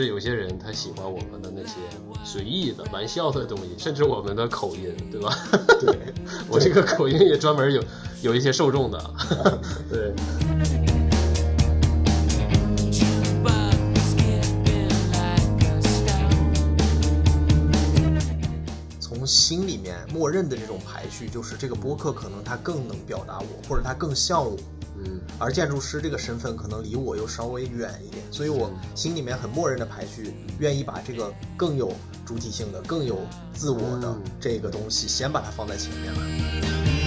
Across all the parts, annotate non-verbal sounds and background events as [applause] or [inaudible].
至有些人他喜欢我们的那些随意的、玩笑的东西，甚至我们的口音，对吧？对，[laughs] 我这个口音也专门有有一些受众的。[laughs] 对，[laughs] 从心里面默认的这种排序，就是这个播客可能它更能表达我，或者它更像我。嗯，而建筑师这个身份可能离我又稍微远一点，所以我心里面很默认的排序，愿意把这个更有主体性的、更有自我的嗯这个东西，先把它放在前面了。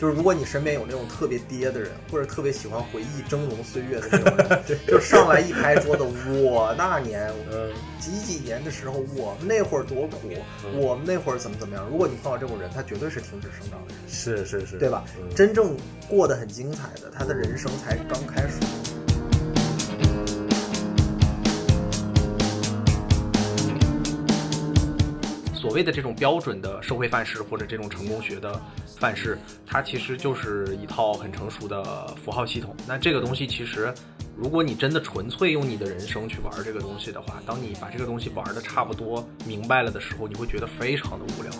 就是如果你身边有那种特别爹的人，或者特别喜欢回忆峥嵘岁月的那种人，[laughs] 就上来一拍桌子，我那年嗯，几几年的时候，我们那会儿多苦，嗯我们那会儿怎么怎么样。如果你碰到这种人，他绝对是停止生长的人，是是是，对吧？嗯真正过得很精彩的，他的人生才刚开始。所谓的这种标准的社会范式或者这种成功学的范式，它其实就是一套很成熟的符号系统。那这个东西其实，如果你真的纯粹用你的人生去玩这个东西的话，当你把这个东西玩的差不多明白了的时候，你会觉得非常的无聊。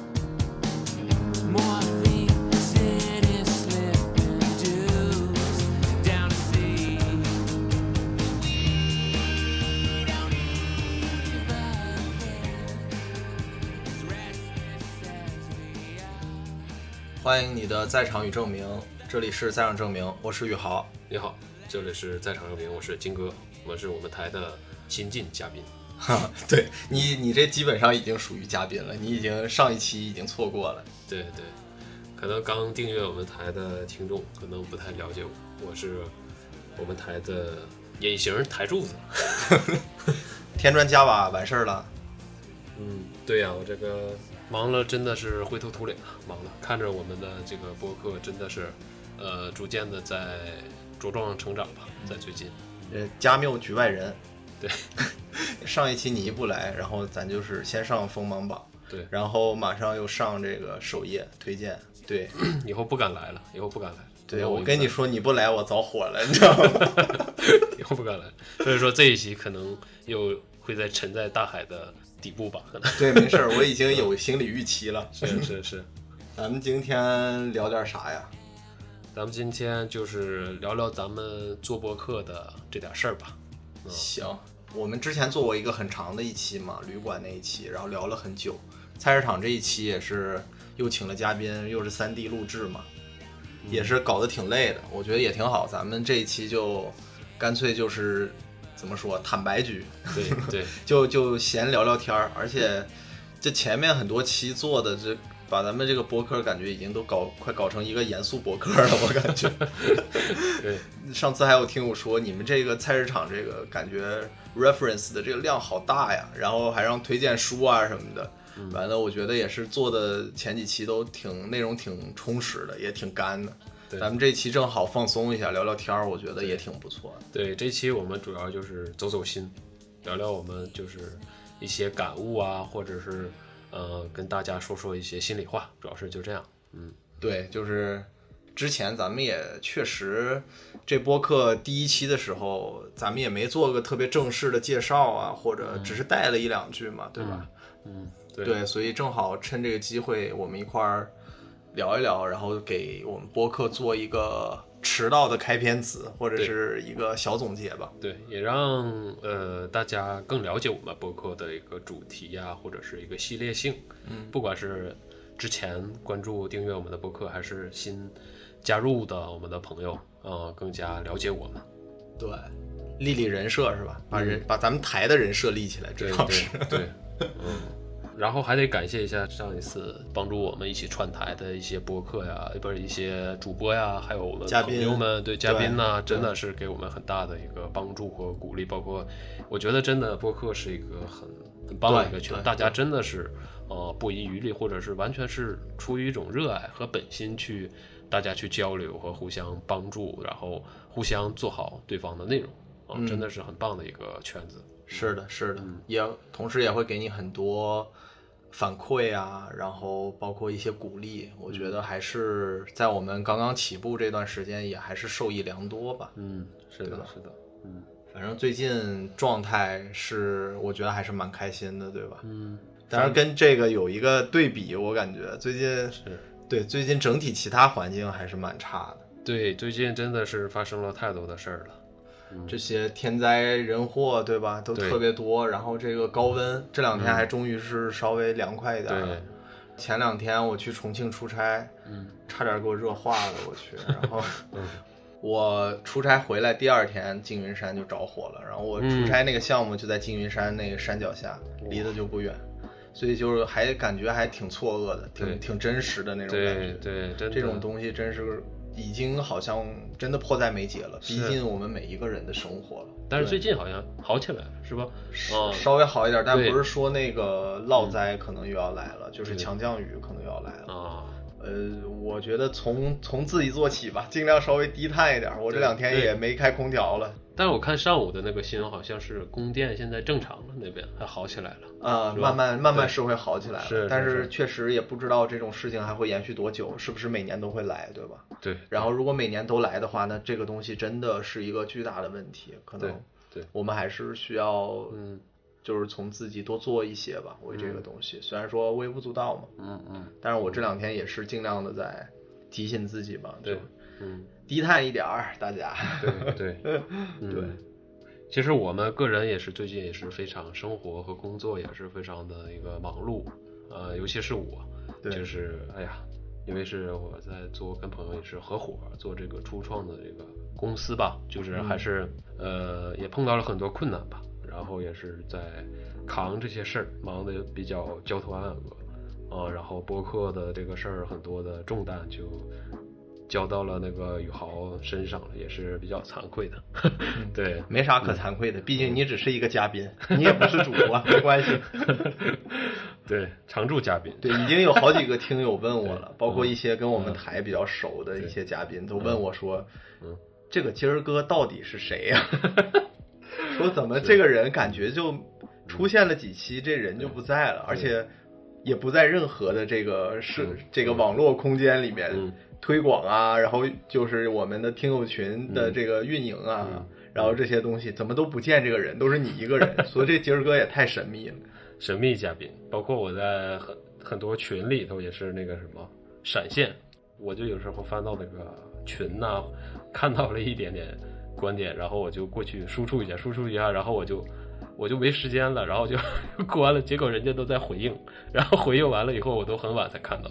欢迎你的在场与证明，这里是在场证明，我是宇豪。你好，这里是在场证明，我是金哥，我是我们台的新晋嘉宾。[laughs] 哈，对你，你这基本上已经属于嘉宾了，你已经上一期已经错过了。对对，可能刚订阅我们台的听众可能不太了解我，我是我们台的隐形台柱子。添砖加瓦完事儿了，嗯，对呀、我这个忙了，真的是灰头土脸啊，忙了。看着我们的这个播客，真的是，呃，逐渐的在茁壮成长吧，在最近。呃，加缪局外人。对，[laughs] 上一期你一不来，然后咱就是先上锋芒榜，对，然后马上又上这个首页推荐。对，以后不敢来了，以后不敢来。对我跟你说，你不来我早火了，你知道吗？[laughs] 以后不敢来。所以说这一期可能又会在沉在大海的底部吧，可能。对，没事儿，我已经有心理预期了。是 [laughs] 是是。[laughs] 咱们今天聊点啥呀？咱们今天就是聊聊咱们做播客的这点事儿吧。行，我们之前做过一个很长的一期嘛，旅馆那一期，然后聊了很久。菜市场这一期也是又请了嘉宾，又是三 D 录制嘛，也是搞得挺累的，我觉得也挺好。咱们这一期就干脆就是怎么说，坦白局，对对，[laughs] 就就闲聊聊天儿，而且这前面很多期做的这。把咱们这个博客感觉已经都搞快搞成一个严肃博客了，我感觉。[laughs] 对，上次还有听友说，你们这个菜市场这个感觉 reference 的这个量好大呀，然后还让推荐书啊什么的。完了，我觉得也是做的前几期都挺内容挺充实的，也挺干的。对咱们这期正好放松一下，聊聊天儿，我觉得也挺不错的。对，这期我们主要就是走走心，聊聊我们就是一些感悟啊，或者是呃跟大家说说一些心里话，主要是就这样。嗯，对，就是之前咱们也确实，这播客第一期的时候，咱们也没做个特别正式的介绍啊，或者只是带了一两句嘛，对吧？嗯，对对，所以正好趁这个机会，我们一块儿聊一聊，然后给我们播客做一个迟到的开篇词，或者是一个小总结吧。对，也让呃大家更了解我们播客的一个主题呀、或者是一个系列性。嗯，不管是之前关注订阅我们的播客，还是新加入的我们的朋友，呃，更加了解我们。对，立立人设是吧？把人、把咱们台的人设立起来，主对要是。对对，嗯。然后还得感谢一下上一次帮助我们一起串台的一些播客呀，不是一些主播呀，还有我们嘉宾朋友们，对嘉宾呐，对真的是给我们很大的一个帮助和鼓励。包括我觉得真的播客是一个很很棒的一个圈，对对大家真的是呃不遗余力，或者是完全是出于一种热爱和本心去大家去交流和互相帮助，然后互相做好对方的内容啊、嗯真的是很棒的一个圈子。是的，是的，嗯也同时也会给你很多反馈啊，然后包括一些鼓励，我觉得还是在我们刚刚起步这段时间，也还是受益良多吧。嗯，是的，是的，嗯反正最近状态是，我觉得还是蛮开心的，对吧？嗯，当然跟这个有一个对比，我感觉最近是。对最近整体其他环境还是蛮差的。对，最近真的是发生了太多的事儿了。这些天灾人祸，对吧？都特别多。然后这个高温，这两天还终于是稍微凉快一点了。对，前两天我去重庆出差，嗯差点给我热化了，我去。[laughs] 然后嗯 [laughs] 我出差回来第二天，缙云山就着火了。然后我出差那个项目就在缙云山那个山脚下，离得就不远，所以就是还感觉还挺错愕的，挺挺真实的那种感觉。对对，这种东西真是已经好像真的迫在眉睫了，逼近我们每一个人的生活了。但是最近好像好起来了，是吧？是，稍微好一点，但不是说那个涝灾可能又要来了，就是强降雨可能又要来了。啊，呃，我觉得从从自己做起吧，尽量稍微低碳一点。我这两天也没开空调了，但是我看上午的那个新闻，好像是供电现在正常了，那边还好起来了。啊、是吧慢慢慢慢是会好起来了。但是确实也不知道这种事情还会延续多久，是不是每年都会来，对吧？对，然后如果每年都来的话，那这个东西真的是一个巨大的问题，可能对对我们还是需要，嗯就是从自己多做一些吧，为这个东西。虽然说微不足道嘛，嗯嗯，但是我这两天也是尽量的在提醒自己吧，对，嗯低碳一点儿，大家。对对。[laughs] 嗯。对。其实我们个人也是最近也是非常生活和工作也是非常的一个忙碌，呃，尤其是我，就是哎呀，因为是我在做跟朋友也是合伙做这个初创的这个公司吧，就是还是、呃也碰到了很多困难吧，然后也是在扛这些事儿，忙的比较焦头烂额啊，然后播客的这个事儿很多的重担就交到了那个宇豪身上了，也是比较惭愧的，[laughs] 对。没啥可惭愧的，毕竟你只是一个嘉宾，你也不是主播，没关系。[laughs] 对，常驻嘉宾。对，已经有好几个听友问我了，包括一些跟我们台比较熟的一些嘉宾，都问我说：“嗯这个今儿哥到底是谁呀、[laughs] 说怎么这个人感觉就出现了几期，这人就不在了，而且也不在任何的这个是嗯这个网络空间里面嗯推广啊，然后就是我们的听友群的这个运营啊，嗯。然后这些东西怎么都不见这个人，都是你一个人，[laughs] 所以这杰儿哥也太神秘了。神秘嘉宾，包括我在很很多群里头也是那个什么闪现，我就有时候翻到那个群呐、看到了一点点观点，然后我就过去输出一下，输出一下，然后我就我就没时间了，然后就 [laughs] 关了，结果人家都在回应，然后回应完了以后，我都很晚才看到，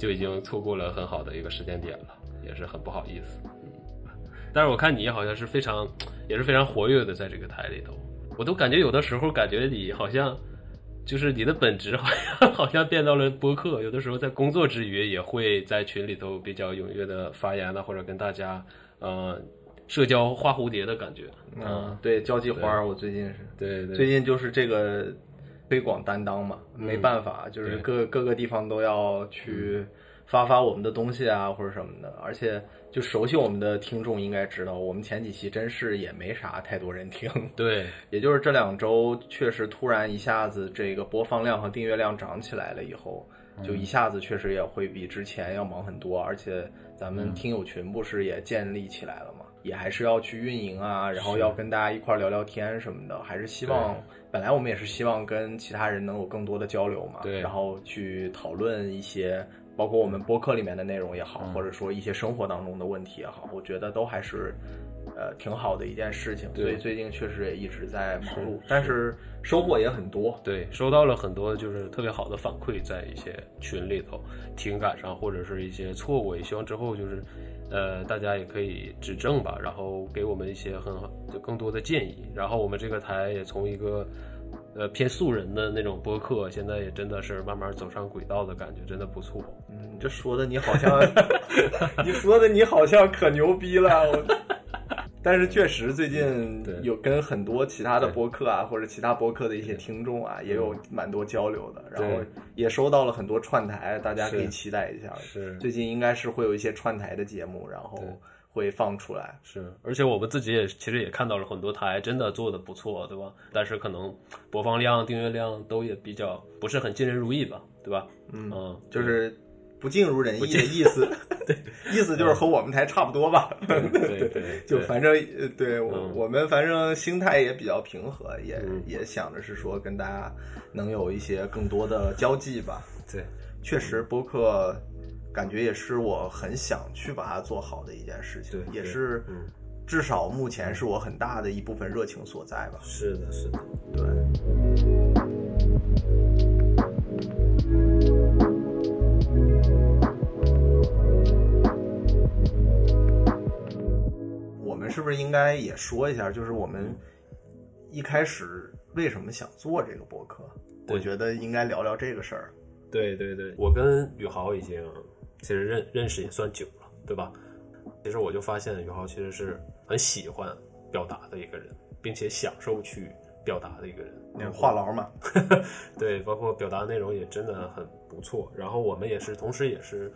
就已经错过了很好的一个时间点了，也是很不好意思。嗯，但是我看你好像是非常也是非常活跃的在这个台里头，我都感觉有的时候感觉你好像。就是你的本职好像 [laughs] 好像变到了播客，有的时候在工作之余也会在群里头比较踊跃的发言了，或者跟大家呃社交花蝴蝶的感觉。嗯，对，交际花儿，我最近是。对对，最近就是这个推广担当嘛，没办法，就是各各个地方都要去发发我们的东西啊，或者什么的。而且就熟悉我们的听众应该知道，我们前几期真是也没啥太多人听，[laughs] 对。也就是这两周确实突然一下子这个播放量和订阅量涨起来了以后，就一下子确实也会比之前要忙很多，而且咱们听友群不是也建立起来了嘛，也还是要去运营啊，然后要跟大家一块儿聊聊天什么的，还是希望本来我们也是希望跟其他人能有更多的交流嘛，对。然后去讨论一些。包括我们播客里面的内容也好，嗯或者说一些生活当中的问题也好，我觉得都还是，呃，挺好的一件事情。所以最近确实也一直在忙碌，但是收获也很多。对，收到了很多就是特别好的反馈，在一些群里头，情感上或者是一些错误，也希望之后就是，呃，大家也可以指正吧，然后给我们一些很好就更多的建议，然后我们这个台也从一个。呃，偏素人的那种播客，现在也真的是慢慢走上轨道的感觉，真的不错。嗯，这说的你好像，[laughs] 你说的你好像可牛逼了。我 [laughs] 但是确实最近有跟很多其他的播客啊，或者其他播客的一些听众啊，也有蛮多交流的。然后也收到了很多串台，大家可以期待一下。是最近应该是会有一些串台的节目，然后对会放出来。是，而且我们自己也其实也看到了很多台真的做的不错，对吧？但是可能播放量、订阅量都也比较不是很尽人如意吧，对吧？嗯就是不尽如人意的意思，[laughs] 对，意思就是和我们台差不多吧。[laughs] 对对对，就反正呃对我、嗯我们反正心态也比较平和，也、嗯也想着是说跟大家能有一些更多的交际吧。对确实，播客感觉也是我很想去把它做好的一件事情，对对也是嗯至少目前是我很大的一部分热情所在吧。是的，是的，对。我们是不是应该也说一下，就是我们一开始为什么想做这个博客？我觉得应该聊聊这个事儿。对对对，我跟宇豪已经其实认认识也算久了，对吧？其实我就发现宇豪其实是很喜欢表达的一个人，并且享受去表达的一个人。那个话痨嘛，[laughs] 对，包括表达内容也真的很不错。然后我们也是，同时也是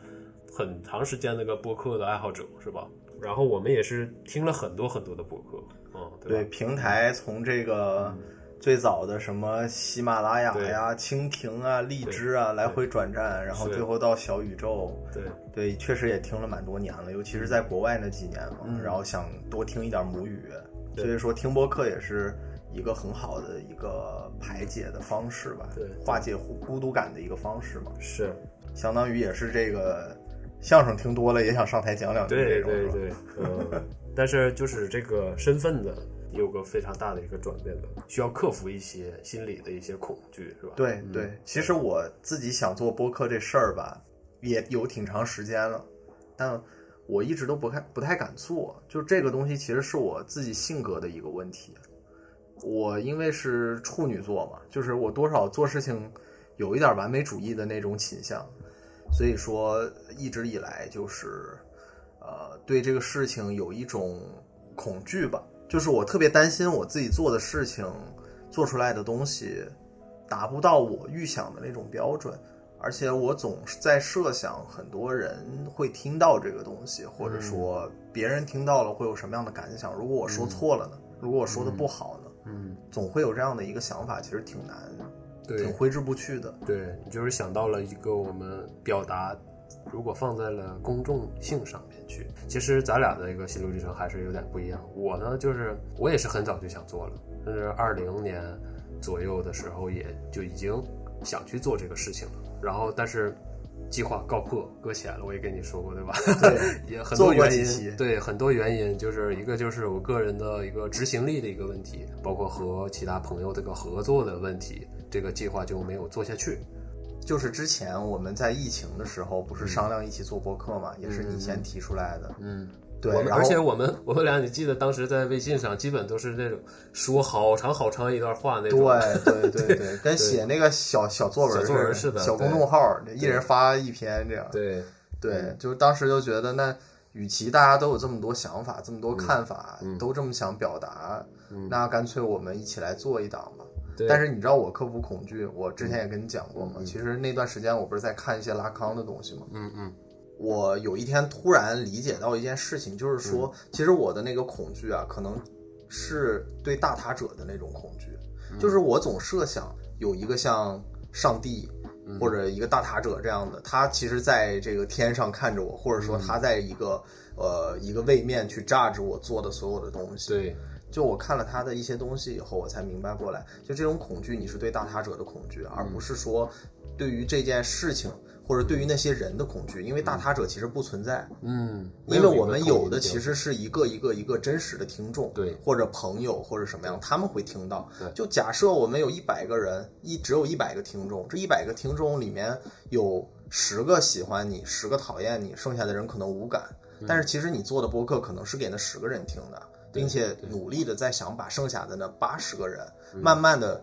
很长时间那个播客的爱好者，是吧？然后我们也是听了很多很多的播客，嗯，对对？平台从这个最早的什么喜马拉雅呀、蜻蜓啊、荔枝啊来回转战，然后最后到小宇宙，对。对，确实也听了蛮多年了，尤其是在国外那几年嘛，嗯。然后想多听一点母语，所以说听播客也是一个很好的一个排解的方式吧，对。化解孤孤独感的一个方式嘛，是，相当于也是这个相声听多了也想上台讲两句对对对，嗯。但是就是这个身份的有个非常大的一个转变的，需要克服一些心理的一些恐惧，是吧？对对，其实我自己想做播客这事儿吧，也有挺长时间了，但我一直都不太不太敢做。就这个东西，其实是我自己性格的一个问题。我因为是处女座嘛，就是我多少做事情有一点完美主义的那种倾向，所以说一直以来就是呃对这个事情有一种恐惧吧，就是我特别担心我自己做的事情做出来的东西达不到我预想的那种标准，而且我总是在设想很多人会听到这个东西，或者说别人听到了会有什么样的感想。如果我说错了呢？如果我说的不好呢？嗯，总会有这样的一个想法，其实挺难，对挺挥之不去的。对，你就是想到了一个我们表达，如果放在了公众性上面去，其实咱俩的一个心路历程还是有点不一样。我呢，就是我也是很早就想做了，但是二零年左右的时候，也就已经想去做这个事情了。然后，但是计划告破搁浅了，我也跟你说过，对吧？对 [laughs] 也很多原因，对很多原因，就是一个就是我个人的一个执行力的一个问题，包括和其他朋友这个合作的问题，这个计划就没有做下去。就是之前我们在疫情的时候，不是商量一起做播客嘛，也是你先提出来的。嗯，对我，们而且我们我们俩，你记得当时在微信上，基本都是那种说好长好长一段话那种。[laughs] 对对对对，跟写那个小小作文小作文似似的小公众号，一人发一篇这样。对对，就是当时就觉得，那与其大家都有这么多想法、这么多看法，嗯都这么想表达，那干脆我们一起来做一档吧。对但是你知道我克服恐惧，我之前也跟你讲过嘛。嗯其实那段时间我不是在看一些拉康的东西嘛。嗯嗯我有一天突然理解到一件事情，就是说，嗯其实我的那个恐惧啊，可能是对大他者的那种恐惧，嗯就是我总设想有一个像上帝嗯或者一个大塔者这样的，他其实在这个天上看着我，或者说嗯他在一个呃一个位面去榨着我做的所有的东西。对就我看了他的一些东西以后，我才明白过来，就这种恐惧，你是对大他者的恐惧，而不是说对于这件事情或者对于那些人的恐惧，因为大他者其实不存在，嗯，因为我们有的其其实是一个一个一个真实的听众，对或者朋友或者什么样，他们会听到对。就假设我们有一百个人，一只有一百个听众，这一百个听众里面有十个喜欢你，十个讨厌你，剩下的人可能无感。嗯但是其实你做的播客可能是给那十个人听的，并且努力的在想把剩下的那八十个人，嗯慢慢的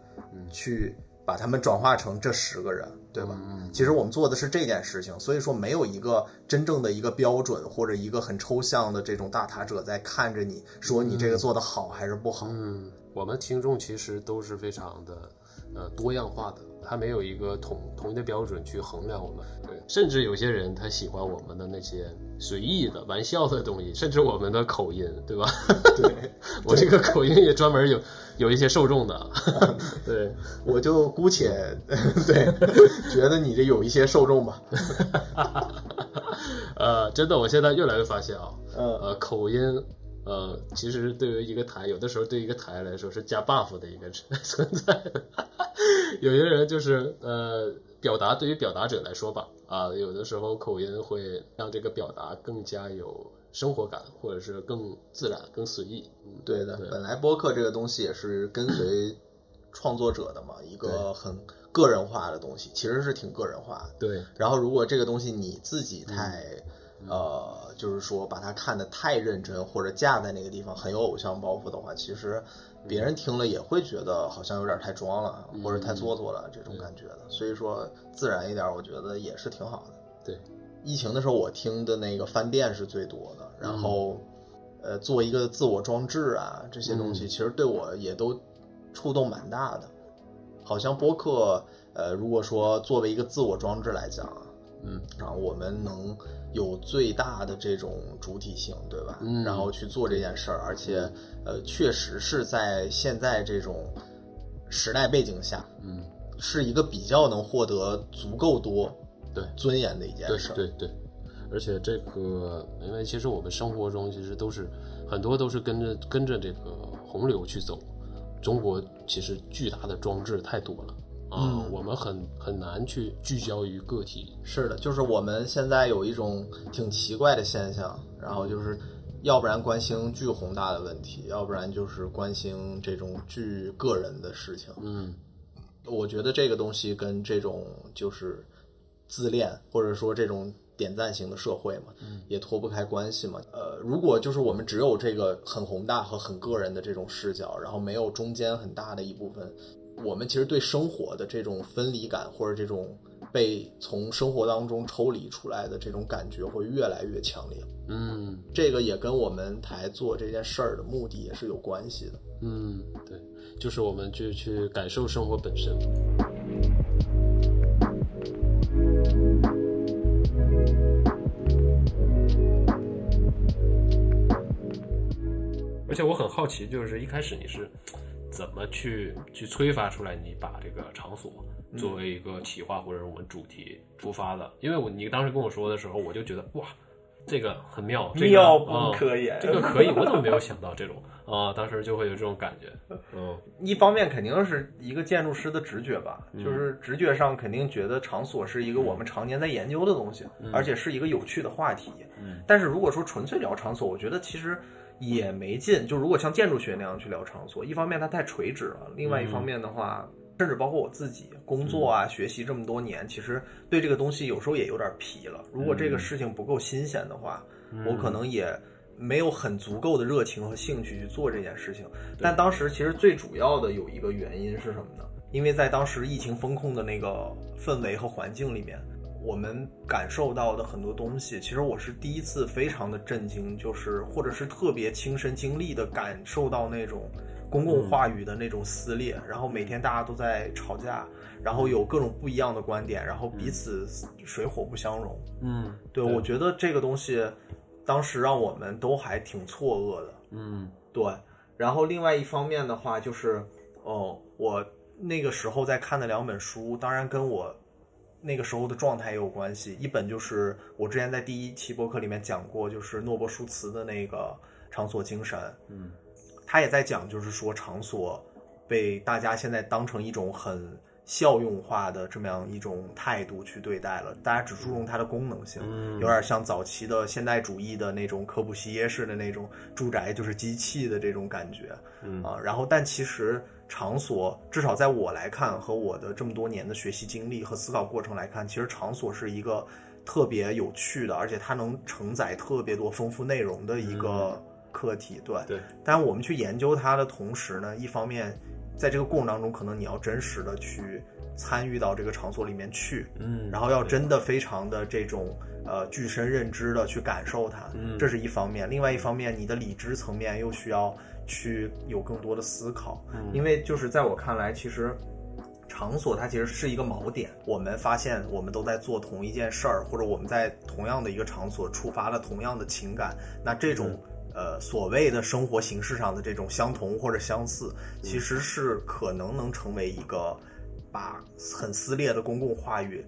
去把他们转化成这十个人，对吧？嗯其实我们做的是这件事情，所以说没有一个真正的一个标准或者一个很抽象的这种大塔者在看着你说你这个做的好还是不好。嗯，我们听众其实都是非常的呃多样化的，它没有一个统统一的标准去衡量我们。对，甚至有些人他喜欢我们的那些随意的、玩笑的东西，甚至我们的口音，对吧？对，[laughs] 我这个口音也专门有有一些受众的。对，我就姑且 [laughs] 对觉得你这有一些受众吧。[laughs] 呃，真的，我现在越来越发现啊，嗯呃，口音。呃，其实对于一个台，有的时候对于一个台来说是加 buff 的一个存在。[laughs] 有些人就是呃，表达对于表达者来说吧，啊，有的时候口音会让这个表达更加有生活感，或者是更自然、更随意。嗯，对的，对本来播客这个东西也是跟随创作者的嘛，一个很个人化的东西，其实是挺个人化的。对，然后如果这个东西你自己太、呃，就是说把它看得太认真，或者架在那个地方很有偶像包袱的话，其实别人听了也会觉得好像有点太装了，或者太做作了这种感觉的。所以说自然一点，我觉得也是挺好的。对，疫情的时候，我听的那个饭店是最多的，然后，呃，做一个自我装置啊，这些东西其实对我也都触动蛮大的。好像播客，呃，如果说作为一个自我装置来讲啊，嗯，啊，我们能有最大的这种主体性，对吧？嗯然后去做这件事儿，而且，呃，确实是在现在这种时代背景下，嗯，是一个比较能获得足够多对尊严的一件事儿。对对，而且这个，因为其实我们生活中其实都是很多都是跟着跟着这个洪流去走。中国其实巨大的装置太多了啊，嗯我们很很难去聚焦于个体。是的，就是我们现在有一种挺奇怪的现象，然后就是，要不然关心巨宏大的问题，要不然就是关心这种巨个人的事情。嗯我觉得这个东西跟这种就是自恋或者说这种点赞型的社会嘛，也脱不开关系嘛。呃，如果就是我们只有这个很宏大和很个人的这种视角，然后没有中间很大的一部分，我们其实对生活的这种分离感或者这种被从生活当中抽离出来的这种感觉会越来越强烈。嗯这个也跟我们台做这件事儿的目的也是有关系的。嗯，对，就是我们去去感受生活本身。而且我很好奇，就是一开始你是怎么去去催发出来你把这个场所作为一个企划或者我们主题出发的？因为我你当时跟我说的时候，我就觉得哇，这个很妙，这个妙不啊可言这个可以，我怎么没有想到这种啊？当时就会有这种感觉，嗯。一方面肯定是一个建筑师的直觉吧，嗯。就是直觉上肯定觉得场所是一个我们常年在研究的东西，而且是一个有趣的话题。嗯。但是如果说纯粹聊场所，我觉得其实也没劲。就如果像建筑学那样去聊场所，一方面它太垂直了，另外一方面的话，甚至包括我自己工作啊、学习这么多年，其实对这个东西有时候也有点疲了。如果这个事情不够新鲜的话，我可能也没有很足够的热情和兴趣去做这件事情。但当时其实最主要的有一个原因是什么呢？因为在当时疫情风控的那个氛围和环境里面，我们感受到的很多东西，其实我是第一次非常的震惊，就是或者是特别亲身经历的感受到那种公共话语的那种撕裂，然后每天大家都在吵架，然后有各种不一样的观点，然后彼此水火不相容。嗯，对，我觉得这个东西当时让我们都还挺错愕的。嗯对，然后另外一方面的话，就是哦，我那个时候在看的两本书，当然跟我那个时候的状态也有关系。一本就是我之前在第一期博客里面讲过，就是诺伯舒茨的那个场所精神。嗯，他也在讲，就是说场所被大家现在当成一种很效用化的这么样一种态度去对待了，大家只注重它的功能性，嗯有点像早期的现代主义的那种科布西耶式的那种住宅就是机器的这种感觉，嗯啊，然后但其实场所至少在我来看和我的这么多年的学习经历和思考过程来看，其实场所是一个特别有趣的，而且它能承载特别多丰富内容的一个课题，对。对，但我们去研究它的同时呢，一方面在这个过程当中，可能你要真实的去参与到这个场所里面去，嗯然后要真的非常的这种呃具身认知的去感受它，嗯这是一方面。另外一方面，你的理智层面又需要去有更多的思考，嗯因为就是在我看来，其实场所它其实是一个锚点。我们发现我们都在做同一件事儿，或者我们在同样的一个场所触发了同样的情感，那这种。呃，所谓的生活形式上的这种相同或者相似，其实是可能能成为一个把很撕裂的公共话语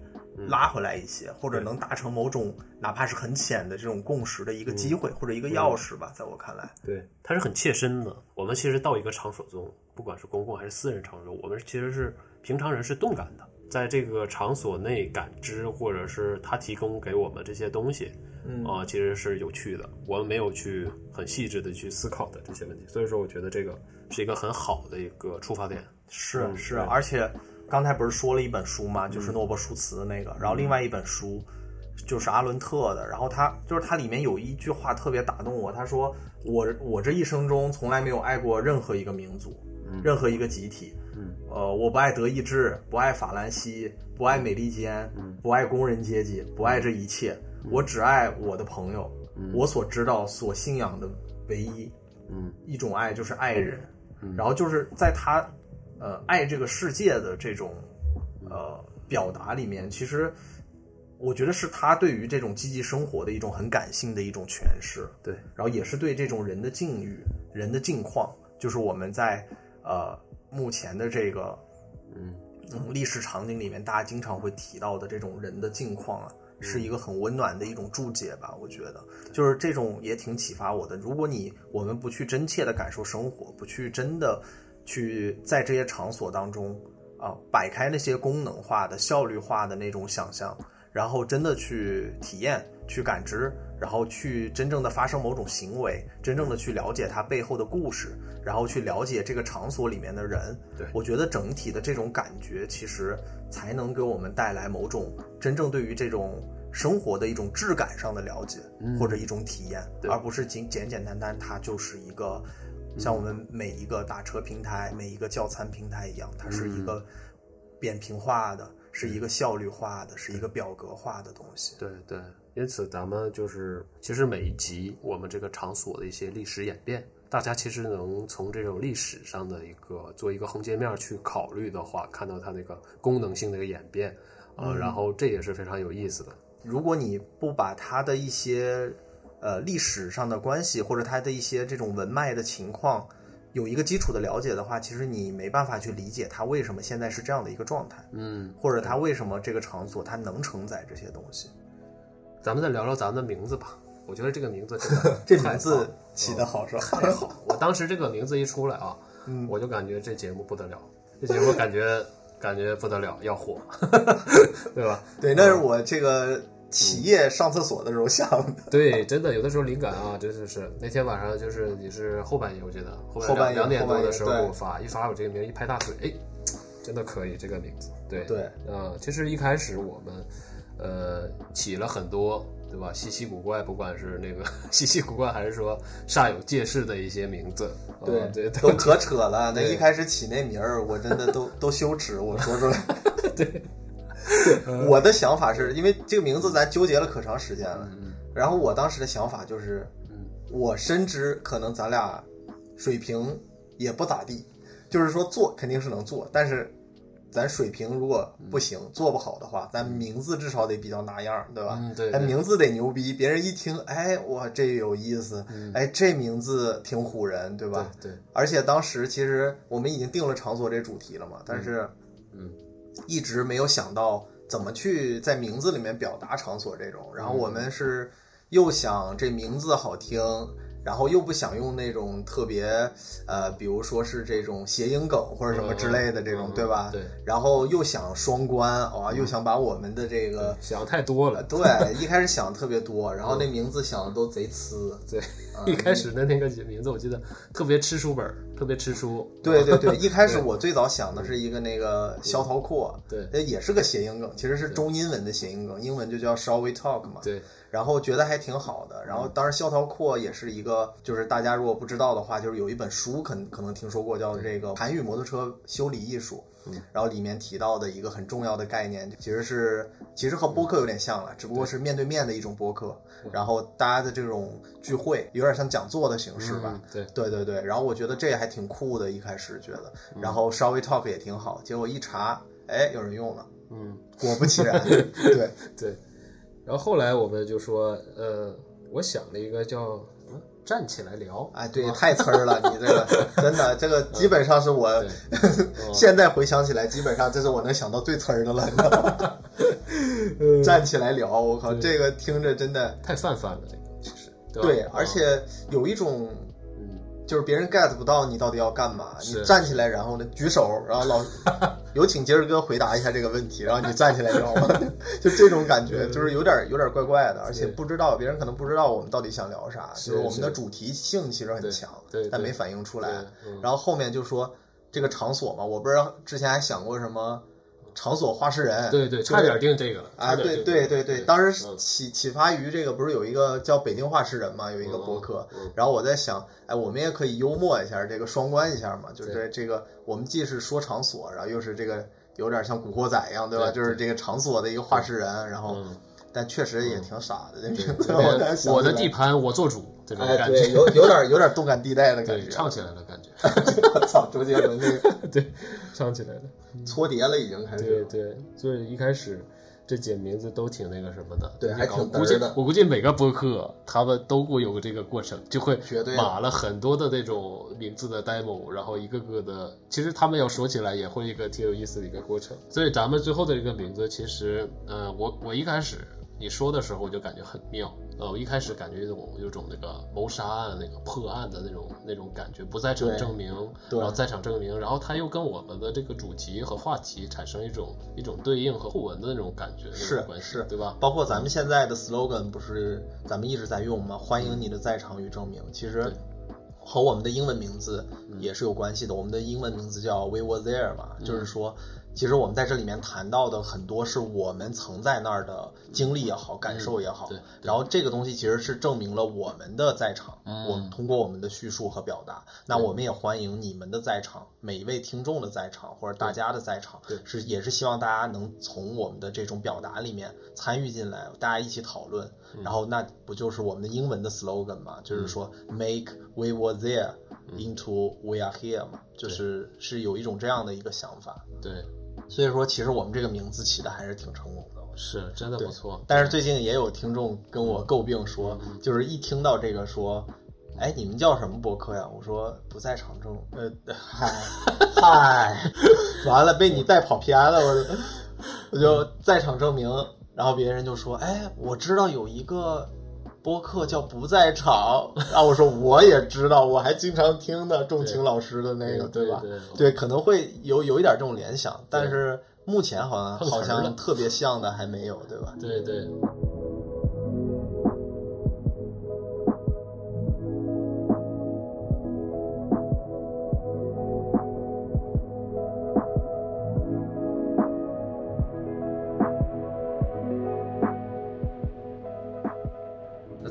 拉回来一些，或者能达成某种哪怕是很浅的这种共识的一个机会、或者一个钥匙吧，在我看来，对，它是很切身的。我们其实到一个场所中，不管是公共还是私人场所，我们其实是平常人是动感的，在这个场所内感知，或者是它提供给我们这些东西，嗯。啊、其实是有趣的。我们没有去很细致的去思考的这些问题，所以说我觉得这个是一个很好的一个出发点。是是，而且刚才不是说了一本书吗？就是诺伯舒茨的那个，然后另外一本书就是阿伦特的，然后他就是他里面有一句话特别打动我，他说我我这一生中从来没有爱过任何一个民族，任何一个集体，嗯，呃，我不爱德意志，不爱法兰西，不爱美利坚，不爱工人阶级，不爱这一切，我只爱我的朋友，我所知道、所信仰的唯一，嗯，一种爱就是爱人，然后就是在他呃爱这个世界的这种呃表达里面，其实我觉得是他对于这种积极生活的一种很感性的一种诠释，对，然后也是对这种人的境遇、人的境况，就是我们在呃目前的这个嗯嗯历史场景里面，大家经常会提到的这种人的境况啊，是一个很温暖的一种注解吧。我觉得，就是这种也挺启发我的。如果你我们不去真切的感受生活，不去真的去在这些场所当中啊摆开那些功能化的、效率化的那种想象，然后真的去体验、去感知，然后去真正的发生某种行为，真正的去了解它背后的故事，然后去了解这个场所里面的人。对我觉得整体的这种感觉，其实才能给我们带来某种真正对于这种生活的一种质感上的了解，嗯或者一种体验，对而不是仅简简单单它就是一个像我们每一个打车平台、每一个叫餐平台一样，它是一个扁平化的，是一个效率化的，是一个表格化的东西。对对，因此咱们就是，其实每一集我们这个场所的一些历史演变，大家其实能从这种历史上的一个做一个横截面去考虑的话，看到它那个功能性的一个演变，啊、然后这也是非常有意思的。如果你不把它的一些呃历史上的关系，或者它的一些这种文脉的情况有一个基础的了解的话，其实你没办法去理解它为什么现在是这样的一个状态，嗯，或者它为什么这个场所它能承载这些东西。咱们再聊聊咱们的名字吧。我觉得这个名字真的 [laughs] 这名字起得好是吧？[laughs] 太好。我当时这个名字一出来啊，[laughs] 嗯我就感觉这节目不得了，这节目感觉感觉不得了，要火，对吧？对，那是我这个起夜上厕所的时候想的。[laughs] 对，真的有的时候灵感啊，真的是那天晚上就是你是后半夜，我记得后后半夜两点多的时候我发，一发我这个名儿一拍大腿，哎，真的可以这个名字。对对，呃，其实一开始我们呃起了很多。对吧？稀奇古怪，不管是那个 [laughs] 稀奇古怪，还是说煞有介事的一些名字，呃对，都可扯了。那一开始起那名儿，我真的都都羞耻，我说出来。[laughs] 对，[laughs] 我的想法是因为这个名字咱纠结了可长时间了。嗯然后我当时的想法就是，嗯我深知可能咱俩水平也不咋地，就是说做肯定是能做，但是咱水平如果不行，做不好的话，咱名字至少得比较拿样，对吧？哎，嗯对对。名字得牛逼，别人一听，哎，哇，这有意思，哎，这名字挺唬人，对吧？对对，而且当时其实我们已经定了场所这主题了嘛，但是，嗯，一直没有想到怎么去在名字里面表达场所这种。然后我们是又想这名字好听，然后又不想用那种特别呃，比如说是这种谐音梗或者什么之类的这种，嗯对吧？对。然后又想双关，哇，又想把我们的这个。想太多了。对，一开始想的特别多，然后那名字想的都贼呲。[laughs] 对，一开始的那个名字我记得特别吃书本，特别吃书。对对对，[laughs] 一开始我最早想的是一个那个萧条阔，对呃也是个谐音梗，其实是中英文的谐音梗，英文就叫 Shall we talk 嘛。对，然后觉得还挺好的。然后当时萧条阔也是一个，就是大家如果不知道的话，就是有一本书可能可能听说过，叫这个《韩语摩托车修理艺术》。然后里面提到的一个很重要的概念，其实是其实和播客有点像了，只不过是面对面的一种播客。然后大家的这种聚会有点像讲座的形式吧。嗯对对对对，然后我觉得这还挺酷的，一开始觉得，嗯然后稍微 talk 也挺好，结果一查，哎，有人用了，嗯，果不其然，[laughs] 对，对。然后后来我们就说，呃，我想了一个叫嗯站起来聊，哎，对，[laughs] 太呲儿了，你这个真的，这个基本上是我对 [laughs] 现在回想起来，基本上这是我能想到最呲儿的了。[laughs] 你知道吗站起来聊，我靠，这个听着真的太泛泛了，这个其实对而且有一种嗯，就是别人 get 不到你到底要干嘛，你站起来，然后呢举手，然后老 [laughs] 有请杰瑞哥回答一下这个问题，然后你站起来聊，[laughs] 就这种感觉，就是有点有点怪怪的，而且不知道别人可能不知道我们到底想聊啥，是就是我们的主题性其实很强，对对但没反映出来。嗯。然后后面就说这个场所嘛，我不知道之前还想过什么场所画事人，对对，差点定这个了啊，对对对对，当时嗯。启启发于这个，不是有一个叫北京画事人嘛，有一个博客然后我在想，哎，我们也可以幽默一下，这个双关一下嘛，就是对这个我们既是说场所，然后又是这个有点像古惑仔一样，对吧？对就是这个场所的一个画事人，然后嗯。但确实也挺傻的，这对名字，我我的地盘我做主这种哎，感对，觉，有有点有点动感地带的感，觉，唱起来了感觉，我 [laughs] 操，周杰伦那个 [laughs] 对，唱起来了。搓碟了，已经开始，对对，所以一开始这姐名字都挺那个什么的，对还挺我估计的我估计每个播客他们都会有个这个过程，就会码了很多的那种名字的 demo，然后一个个的，其实他们要说起来也会一个挺有意思的一个过程。所以咱们最后的这个名字，其实，呃，我我一开始你说的时候我就感觉很妙，呃，我一开始感觉有种有种那个谋杀案、那个破案的那种那种感觉，不在场证明，对然后在场证明，然后他又跟我们的这个主题和话题产生一种一种对应和互文的那种感觉，是关系，是对吧？包括咱们现在的 slogan 不是咱们一直在用吗？欢迎你的在场与证明，其实和我们的英文名字也是有关系的。我们的英文名字叫 We Were There 嘛，就是说，其实我们在这里面谈到的很多是我们曾在那儿的经历也好，感受也好对，然后这个东西其实是证明了我们的在场。嗯我们通过我们的叙述和表达，那我们也欢迎你们的在场，每一位听众的在场或者大家的在场，对是也是希望大家能从我们的这种表达里面参与进来，大家一起讨论，嗯然后那不就是我们的英文的 slogan 嘛？就是说 make we were there 嗯 into we are here 嘛，就是是有一种这样的一个想法。对，所以说，其实我们这个名字起的还是挺成功的。是真的不错。但是最近也有听众跟我诟病说，嗯就是一听到这个说，哎，你们叫什么博客呀？我说不在场证，呃，嗨嗨，[laughs] 完了被你带跑偏了，我就我就在场证明，然后别人就说，哎，我知道有一个。播客叫不在场，然后我说我也知道，我还经常听的仲晴老师的那个，吧？对吧对，可能会有有一点这种联想，但是目前好像好像特别像的还没有，对吧？对对，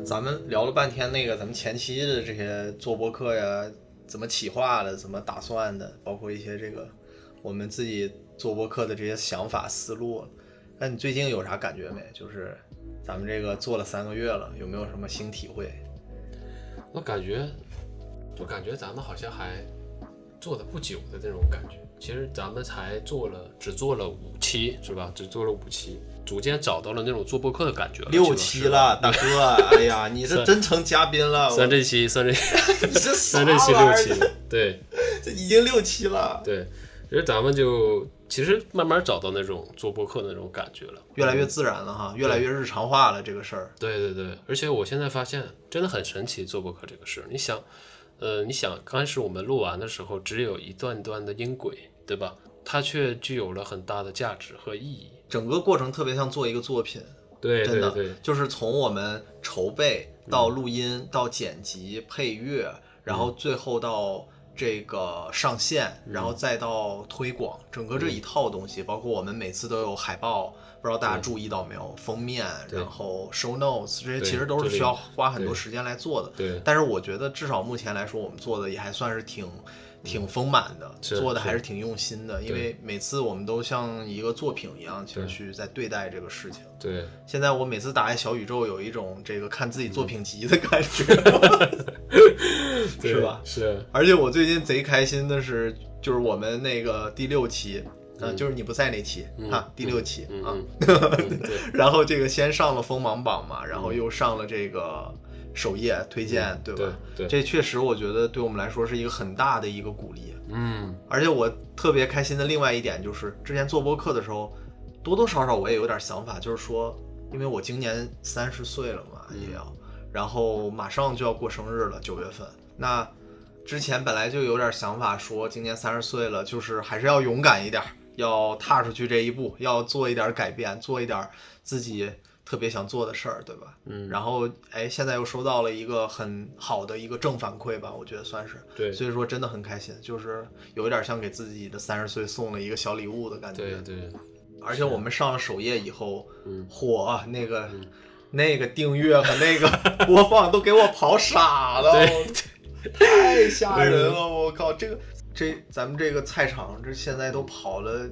咱们聊了半天那个咱们前期的这些做播客呀，怎么企划的，怎么打算的，包括一些这个我们自己做播客的这些想法思路。那你最近有啥感觉没？就是咱们这个做了三个月了，有没有什么新体会？我感觉，就感觉咱们好像还做的不久的那种感觉。其实咱们才做了，只做了五期，是吧？只做了五期，逐渐找到了那种做播客的感觉了。六期了，大哥，[laughs] 哎呀，你是真成嘉宾了，三这期，三这，[laughs] 你这算这期六期，，对这已经六期了，对。其实咱们就其实慢慢找到那种做播客的那种感觉了。越来越自然了哈，越来越日常化了这个事儿。对对对，而且我现在发现真的很神奇，做播客这个事儿。你想，呃，你想刚开始我们录完的时候，只有一段段的音轨，对吧？它却具有了很大的价值和意义。整个过程特别像做一个作品，对真的对对，就是从我们筹备到录音到剪辑配乐，然后最后到这个上线，然后再到推广，整个这一套东西，包括我们每次都有海报，不知道大家注意到没有？封面，然后 show notes 这些其实都是需要花很多时间来做的。对但是我觉得至少目前来说，我们做的也还算是挺。挺丰满的，做的还是挺用心的，因为每次我们都像一个作品一样，其实去在对待这个事情。对，现在我每次打开小宇宙，有一种这个看自己作品集的感觉，[laughs] 对是吧？是，而且我最近贼开心的是，就是我们那个第六期，呃，就是你不在那期嗯哈，第六期嗯啊。[laughs] 然后这个先上了锋芒榜嘛，然后又上了这个首页推荐，对吧？嗯对对这确实我觉得对我们来说是一个很大的一个鼓励。嗯而且我特别开心的另外一点就是，之前做播客的时候，多多少少我也有点想法，就是说，因为我今年三十岁了嘛，嗯也要，然后马上就要过生日了，九月份。那之前本来就有点想法，说今年三十岁了，就是还是要勇敢一点，要踏出去这一步，要做一点改变，做一点自己特别想做的事儿，对吧？嗯，然后，哎，现在又收到了一个很好的一个正反馈吧，我觉得算是。对所以说真的很开心，就是有一点像给自己的三十岁送了一个小礼物的感觉。对对，而且我们上了首页以后，嗯火啊那个、那个订阅和那个 [laughs] 播放都给我跑傻了，太吓人了！[laughs] 我靠，这个这咱们这个菜场这现在都跑了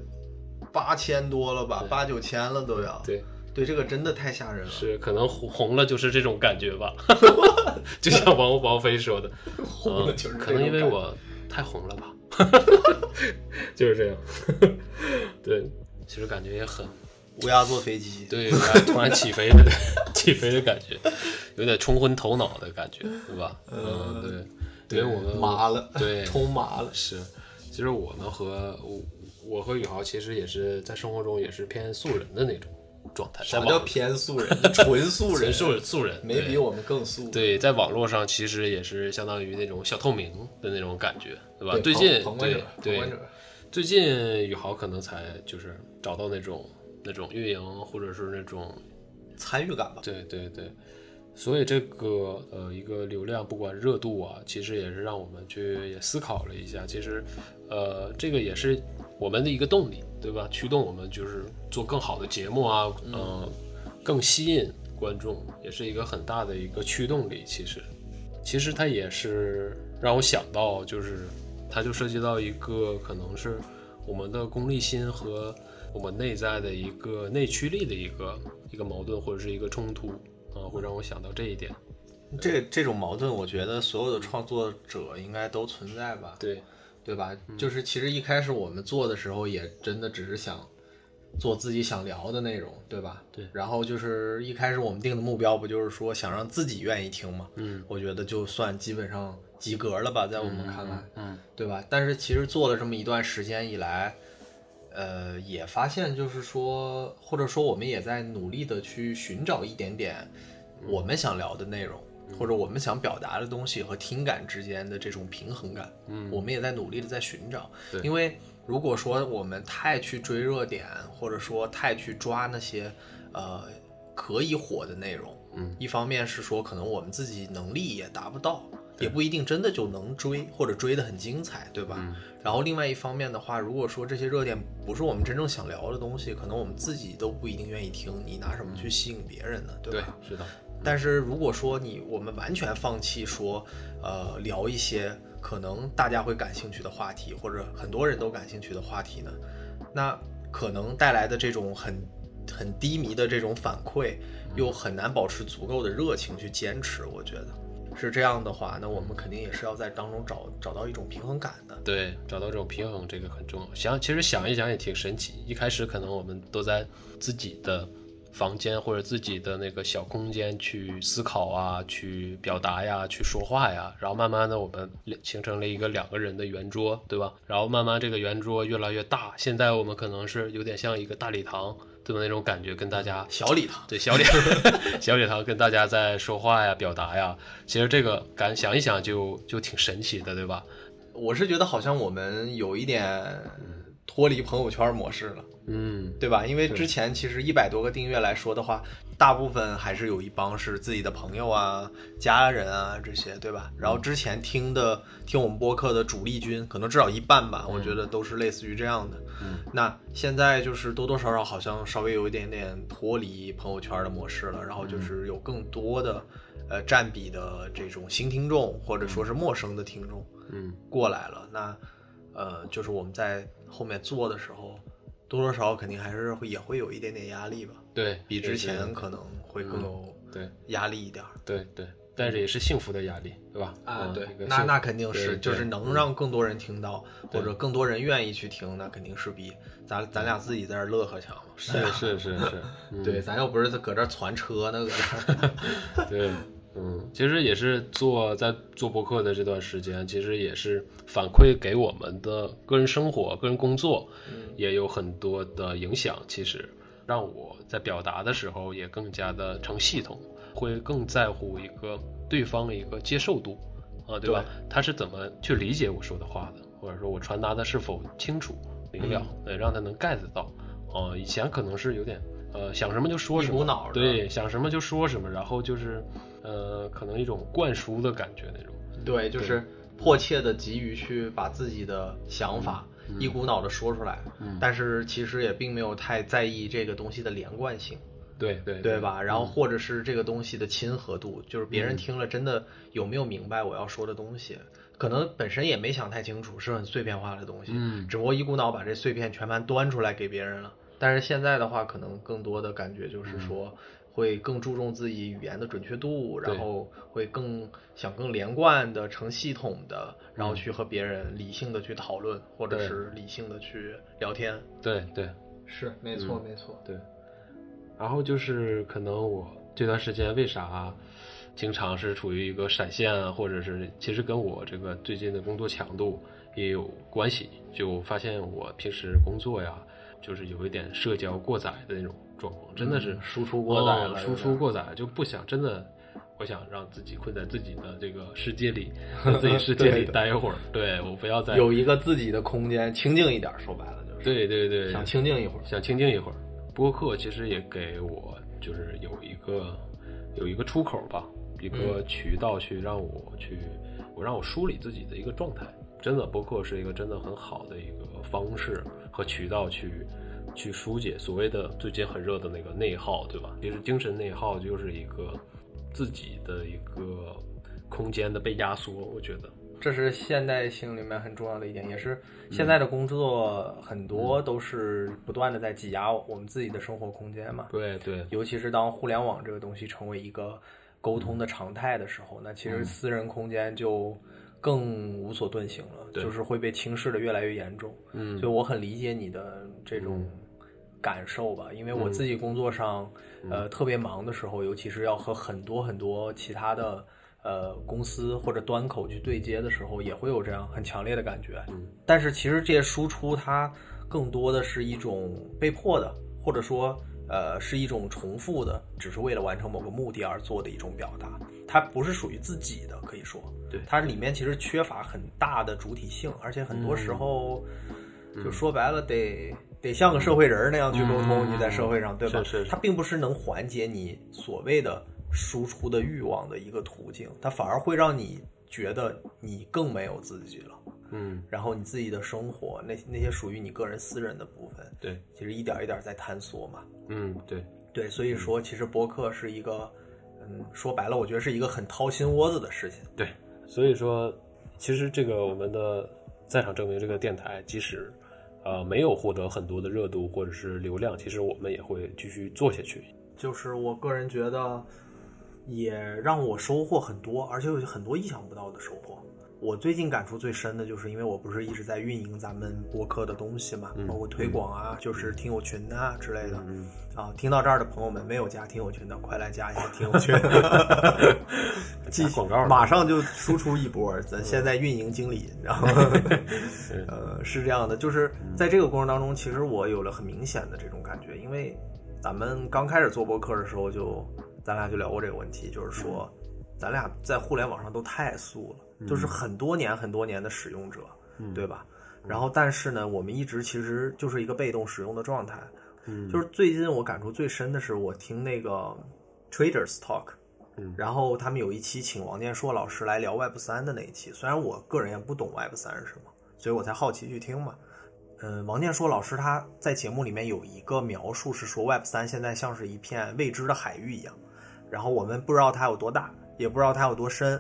八千多了吧，八九千了都要。对。对，这个真的太吓人了。是可能红红了就是这种感觉吧，[laughs] 就像王王菲说的，[laughs] 红了就是嗯可能因为我太红了吧，[laughs] 就是这样。对，其实感觉也很乌鸦坐飞机，对，突然起飞的起飞的感觉，有点冲昏头脑的感觉，对吧？嗯，对，因为我们麻了，对，冲麻了。是，其实我们和我我和宇豪其实也是在生活中也是偏素人的那种状态，什么叫偏素人？纯 [laughs] 素人，纯素素人，没比我们更素。对，在网络上其实也是相当于那种小透明的那种感觉，对吧？对最近对对，最近宇豪可能才就是找到那种那种运营或者是那种参与感吧。对对对，所以这个呃一个流量不管热度啊，其实也是让我们去也思考了一下，其实呃这个也是我们的一个动力，对吧？驱动我们就是做更好的节目啊，嗯、更吸引观众，也是一个很大的一个驱动力。其实，其实它也是让我想到，就是它就涉及到一个可能是我们的功利心和我们内在的一个内驱力的一个一个矛盾或者是一个冲突啊，会让我想到这一点。这这种矛盾，我觉得所有的创作者应该都存在吧？对，对吧？就是其实一开始我们做的时候，也真的只是想做自己想聊的内容，对吧？对然后就是一开始我们定的目标，不就是说想让自己愿意听嘛？嗯我觉得就算基本上及格了吧，在我们看来，嗯对吧？但是其实做了这么一段时间以来，呃，也发现就是说，或者说我们也在努力的去寻找一点点我们想聊的内容，或者我们想表达的东西和听感之间的这种平衡感。嗯我们也在努力的在寻找对，因为如果说我们太去追热点，或者说太去抓那些呃可以火的内容，嗯，一方面是说可能我们自己能力也达不到，也不一定真的就能追或者追得很精彩，对吧？嗯然后另外一方面的话，如果说这些热点不是我们真正想聊的东西，可能我们自己都不一定愿意听，你拿什么去吸引别人呢？对对吧？，是的，但是如果说你我们完全放弃说，呃，聊一些可能大家会感兴趣的话题，或者很多人都感兴趣的话题呢，那可能带来的这种很很低迷的这种反馈，又很难保持足够的热情去坚持。我觉得是这样的话，那我们肯定也是要在当中找找到一种平衡感的。对，找到这种平衡，这个很重要。想，其实想一想也挺神奇。一开始可能我们都在自己的房间或者自己的那个小空间去思考啊，去表达呀，去说话呀。然后慢慢的，我们形成了一个两个人的圆桌，对吧？然后慢慢这个圆桌越来越大，现在我们可能是有点像一个大礼堂，对吧？那种感觉，跟大家小礼堂，对小礼 [laughs] 小礼堂跟大家在说话呀、表达呀。其实这个感想一想就就挺神奇的，对吧？我是觉得好像我们有一点脱离朋友圈模式了。嗯，对吧？因为之前其实一百多个订阅来说的话，大部分还是有一帮是自己的朋友啊、家人啊这些，对吧？然后之前听的听我们播客的主力军，可能至少一半吧，我觉得都是类似于这样的。嗯，那现在就是多多少少好像稍微有一点点脱离朋友圈的模式了，然后就是有更多的呃占比的这种新听众或者说是陌生的听众，嗯，过来了。那呃，就是我们在后面做的时候，多多少少肯定还是会也会有一点点压力吧，对，比之前可能会更有对压力一点儿。对对，但是也是幸福的压力，对吧？啊，对那那肯定是，就是能让更多人听到，或者更多人愿意去听，那肯定是比咱咱俩自己在这乐呵强嘛。是是是是，[laughs] 嗯对，咱又不是搁这儿传车呢，搁这儿。[laughs] 对，嗯，其实也是做在做播客的这段时间，其实也是反馈给我们的个人生活、个人工作，也有很多的影响。其实让我在表达的时候也更加的成系统，会更在乎一个对方的一个接受度啊，对吧？他是怎么去理解我说的话的，或者说我传达的是否清楚明了，对，让他能 get 到。哦、以前可能是有点呃想什么就说什么，一股脑儿的对，想什么就说什么，然后就是呃可能一种灌输的感觉那种。对，就是迫切的急于去把自己的想法一股脑的说出来，嗯但是其实也并没有太在意这个东西的连贯性，对对对吧？然后嗯或者是这个东西的亲和度，就是别人听了真的有没有明白我要说的东西。可能本身也没想太清楚，是很碎片化的东西，嗯只不过一股脑把这碎片全盘端出来给别人了。但是现在的话，可能更多的感觉就是说，会更注重自己语言的准确度，然后会更想更连贯的、成系统的，然后去和别人理性的去讨论，或者是理性的去聊天。对对是，没错没错。对。然后就是可能我这段时间为啥经常是处于一个闪现啊，或者是其实跟我这个最近的工作强度也有关系。就发现我平时工作呀，就是有一点社交过载的那种状况，真的是、嗯输出过载了哦输出过载，就不想真的。我想让自己困在自己的这个世界里，[laughs] 在自己世界里待一会儿。对我不要再有一个自己的空间，清静一点，说白了就是。对对对，想清静一会儿。想清静一会儿。播客其实也给我就是有一个有一个出口吧，一个渠道去让我去我让我梳理自己的一个状态。真的，播客是一个真的很好的一个方式和渠道去去疏解所谓的最近很热的那个内耗，对吧？其实精神内耗就是一个自己的一个空间的被压缩，我觉得。这是现代性里面很重要的一点，也是现在的工作很多都是不断的在挤压我们自己的生活空间嘛。对对尤其是当互联网这个东西成为一个沟通的常态的时候，那其实私人空间就更无所遁形了，就是会被轻视的越来越严重。嗯。所以我很理解你的这种感受吧，因为我自己工作上，呃，特别忙的时候，尤其是要和很多很多其他的呃公司或者端口去对接的时候，也会有这样很强烈的感觉。嗯，但是其实这些输出它更多的是一种被迫的，或者说呃是一种重复的，只是为了完成某个目的而做的一种表达，它不是属于自己的，可以说，对它里面其实缺乏很大的主体性，而且很多时候。嗯就说白了得，得像个社会人儿那样去沟通，嗯你在社会上，对吧？是是是它并不是能缓解你所谓的输出的欲望的一个途径，它反而会让你觉得你更没有自己了。嗯然后你自己的生活，那那些属于你个人私人的部分，对其实一点一点在探索嘛。嗯对对，所以说其实播客是一个，嗯，说白了，我觉得是一个很掏心窝子的事情。对，所以说，其实这个我们的在场证明这个电台，即使呃没有获得很多的热度或者是流量，其实我们也会继续做下去。就是我个人觉得，也让我收获很多，而且有很多意想不到的收获。我最近感触最深的就是，因为我不是一直在运营咱们播客的东西嘛，包括推广啊，就是听友群啊之类的。嗯啊，听到这儿的朋友们没有加听友群的，快来加一下听友群。[laughs] 继续广告了马上就输出一波。咱现在运营经理，然后 [laughs] 呃是这样的，就是在这个过程当中，其实我有了很明显的这种感觉，因为咱们刚开始做播客的时候就，咱俩就聊过这个问题，就是说，咱俩在互联网上都太素了，就是很多年很多年的使用者，对吧？然后，但是呢，我们一直其实就是一个被动使用的状态。嗯就是最近我感触最深的是，我听那个 Traders Talk，嗯然后他们有一期请王建硕老师来聊 Web 三的那一期，虽然我个人也不懂 Web 三是什么，所以我才好奇去听嘛。嗯，王建硕老师他在节目里面有一个描述是说，Web 三现在像是一片未知的海域一样，然后我们不知道它有多大，也不知道它有多深，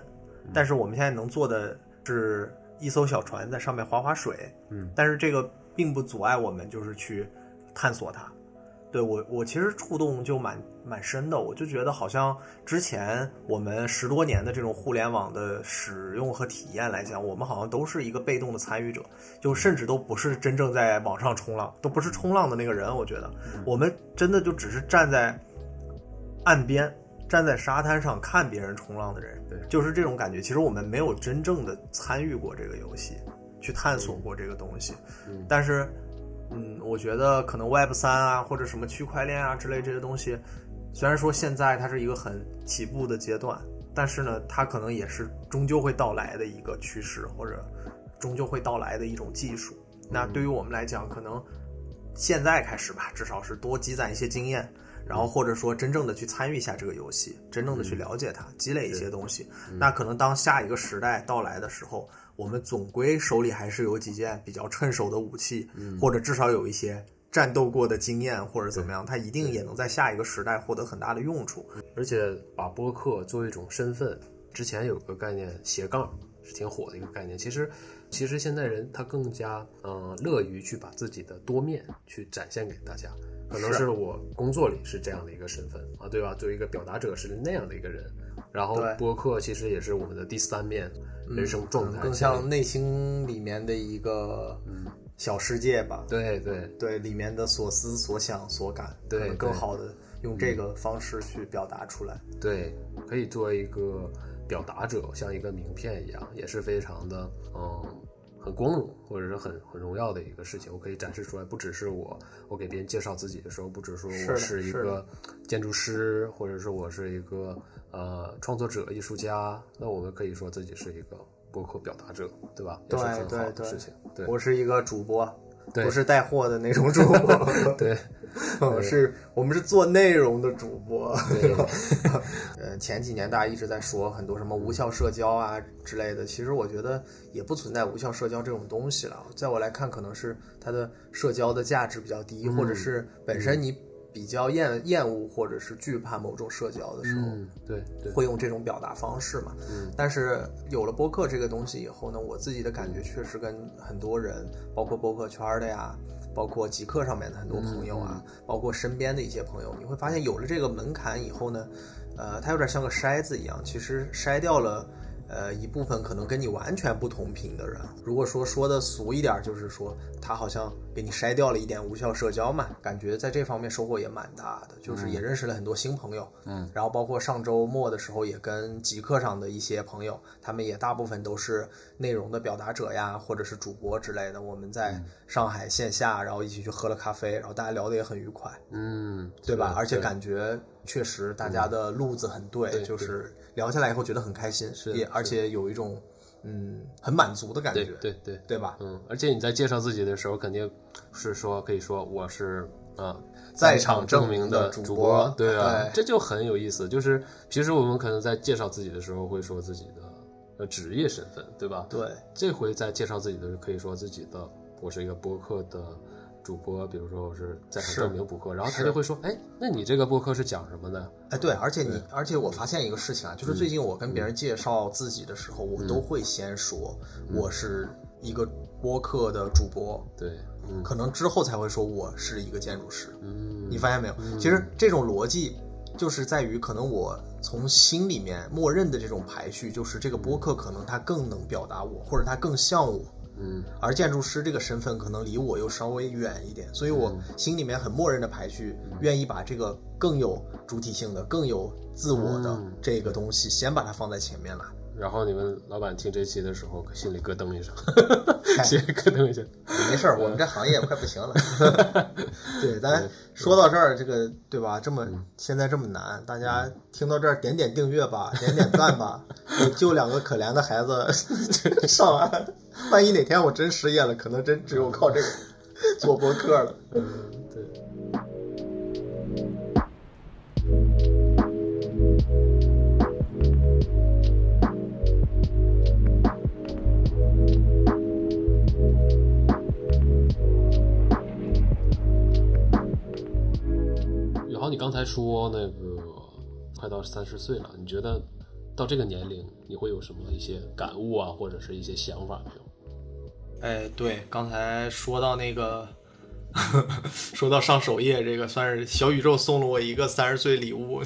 但是我们现在能做的是一艘小船在上面划划水，嗯，但是这个并不阻碍我们就是去探索它。对我，我其实触动就蛮蛮深的，我就觉得好像之前我们十多年的这种互联网的使用和体验来讲，我们好像都是一个被动的参与者，就甚至都不是真正在网上冲浪，都不是冲浪的那个人。我觉得我们真的就只是站在岸边，站在沙滩上看别人冲浪的人，对就是这种感觉。其实我们没有真正的参与过这个游戏，去探索过这个东西，嗯但是。嗯，我觉得可能 Web 三啊，或者什么区块链啊之类这些东西，虽然说现在它是一个很起步的阶段，但是呢，它可能也是终究会到来的一个趋势，或者终究会到来的一种技术。那对于我们来讲，可能现在开始吧，至少是多积攒一些经验，然后或者说真正的去参与一下这个游戏，真正的去了解它，积累一些东西。那可能当下一个时代到来的时候，我们总归手里还是有几件比较趁手的武器，或者至少有一些战斗过的经验，或者怎么样，它一定也能在下一个时代获得很大的用处。而且把播客作为一种身份，之前有个概念斜杠是挺火的一个概念。其实，其实现在人他更加嗯、呃乐于去把自己的多面去展现给大家。可能是是我工作里是这样的一个身份啊，对吧？作为一个表达者是那样的一个人，然后播客其实也是我们的第三面人生状态，更像内心里面的一个小世界吧。对对对，里面的所思所想所感，对更好的用这个方式去表达出来。对，可以做一个表达者，像一个名片一样，也是非常的嗯很光荣，或者是很很荣耀的一个事情。我可以展示出来，不只是我，我给别人介绍自己的时候，不只说我是一个建筑师，或者是我是一个呃创作者、艺术家，那我们可以说自己是一个博客表达者，对吧？也是很好对对的事情。对，我是一个主播，对不是带货的那种主播。[laughs] 对，[laughs] 我是我们是做内容的主播。[laughs] 呃，前几年大家一直在说很多什么无效社交啊之类的，其实我觉得也不存在无效社交这种东西了。在我来看，可能是它的社交的价值比较低，或者是本身你比较厌厌恶或者是惧怕某种社交的时候，嗯，对对，会用这种表达方式嘛。嗯但是有了播客这个东西以后呢，我自己的感觉确实跟很多人，包括播客圈的呀，包括极客上面的很多朋友啊，包括身边的一些朋友，你会发现有了这个门槛以后呢，呃，它有点像个筛子一样，其实筛掉了。呃，一部分可能跟你完全不同频的人，如果说说的俗一点，就是说他好像给你筛掉了一点无效社交嘛，感觉在这方面收获也蛮大的，就是也认识了很多新朋友，嗯，然后包括上周末的时候也跟极客上的一些朋友，他们也大部分都是内容的表达者呀，或者是主播之类的，我们在上海线下，然后一起去喝了咖啡，然后大家聊得也很愉快，嗯，对吧？而且感觉确实大家的路子很对，对就是聊下来以后觉得很开心，是而且有一种嗯很满足的感觉，对对对对吧？嗯，而且你在介绍自己的时候，肯定是说可以说我是啊，在场场证证明的主主播对啊，对这就很有意思。就是平时我们可能在介绍自己的时候会说自己的呃职业身份，对吧？对这回在介绍自己的时候可以说自己的我是一个播客的主播，比如说我是在场是证明补课，然后他就会说，哎，那你这个播客是讲什么的？哎，对，而且你，而且我发现一个事情啊，就是最近我跟别人介绍自己的时候，我都会先说我是一个播客的主播，对，嗯。可能之后才会说我是一个建筑师。嗯，你发现没有？其实这种逻辑就是在于，可能我从心里面默认的这种排序，就是这个播客可能它更能表达我，或者它更像我。嗯。而建筑师这个身份可能离我又稍微远一点，所以我心里面很默认的排序，愿意把这个更有主体性的、更有自我的嗯。这个东西，先把它放在前面来。然后你们老板听这期的时候，心里咯噔一声，[laughs] 心里咯噔一下。没事儿，我们这行业快不行了。[laughs] 对，咱说到这儿，这个对吧？这么现在这么难，大家听到这儿点点订阅吧，点点赞吧，[laughs] 救两个可怜的孩子上岸。万一哪天我真失业了，可能真只有靠这个做博客了。嗯，对。刚才说那个快到三十岁了，你觉得到这个年龄你会有什么一些感悟啊，或者是一些想法没有？哎，对，刚才说到那个 [laughs] 说到上首页，这个算是小宇宙送了我一个三十岁礼物，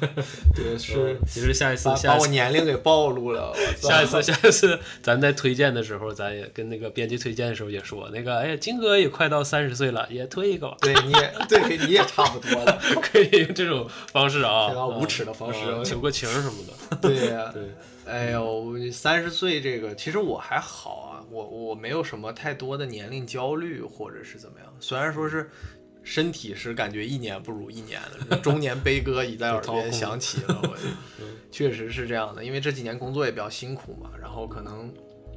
[laughs] 对，是其实下一次把下一次把我年龄给暴露了。[laughs] 下一次，下一次，咱在推荐的时候，咱也跟那个编辑推荐的时候也说，那个，哎呀，金哥也快到三十岁了，也推一个吧，对你也对你也差不多了，可以用这种方式啊，非常无耻的方式啊求个情什么的。对呀、对，哎呦，三十岁这个，其实我还好啊，我我没有什么太多的年龄焦虑或者是怎么样。虽然说是身体是感觉一年不如一年的，中年悲歌已在耳边响起了，我 [laughs] 确实是这样的，因为这几年工作也比较辛苦嘛，然后可能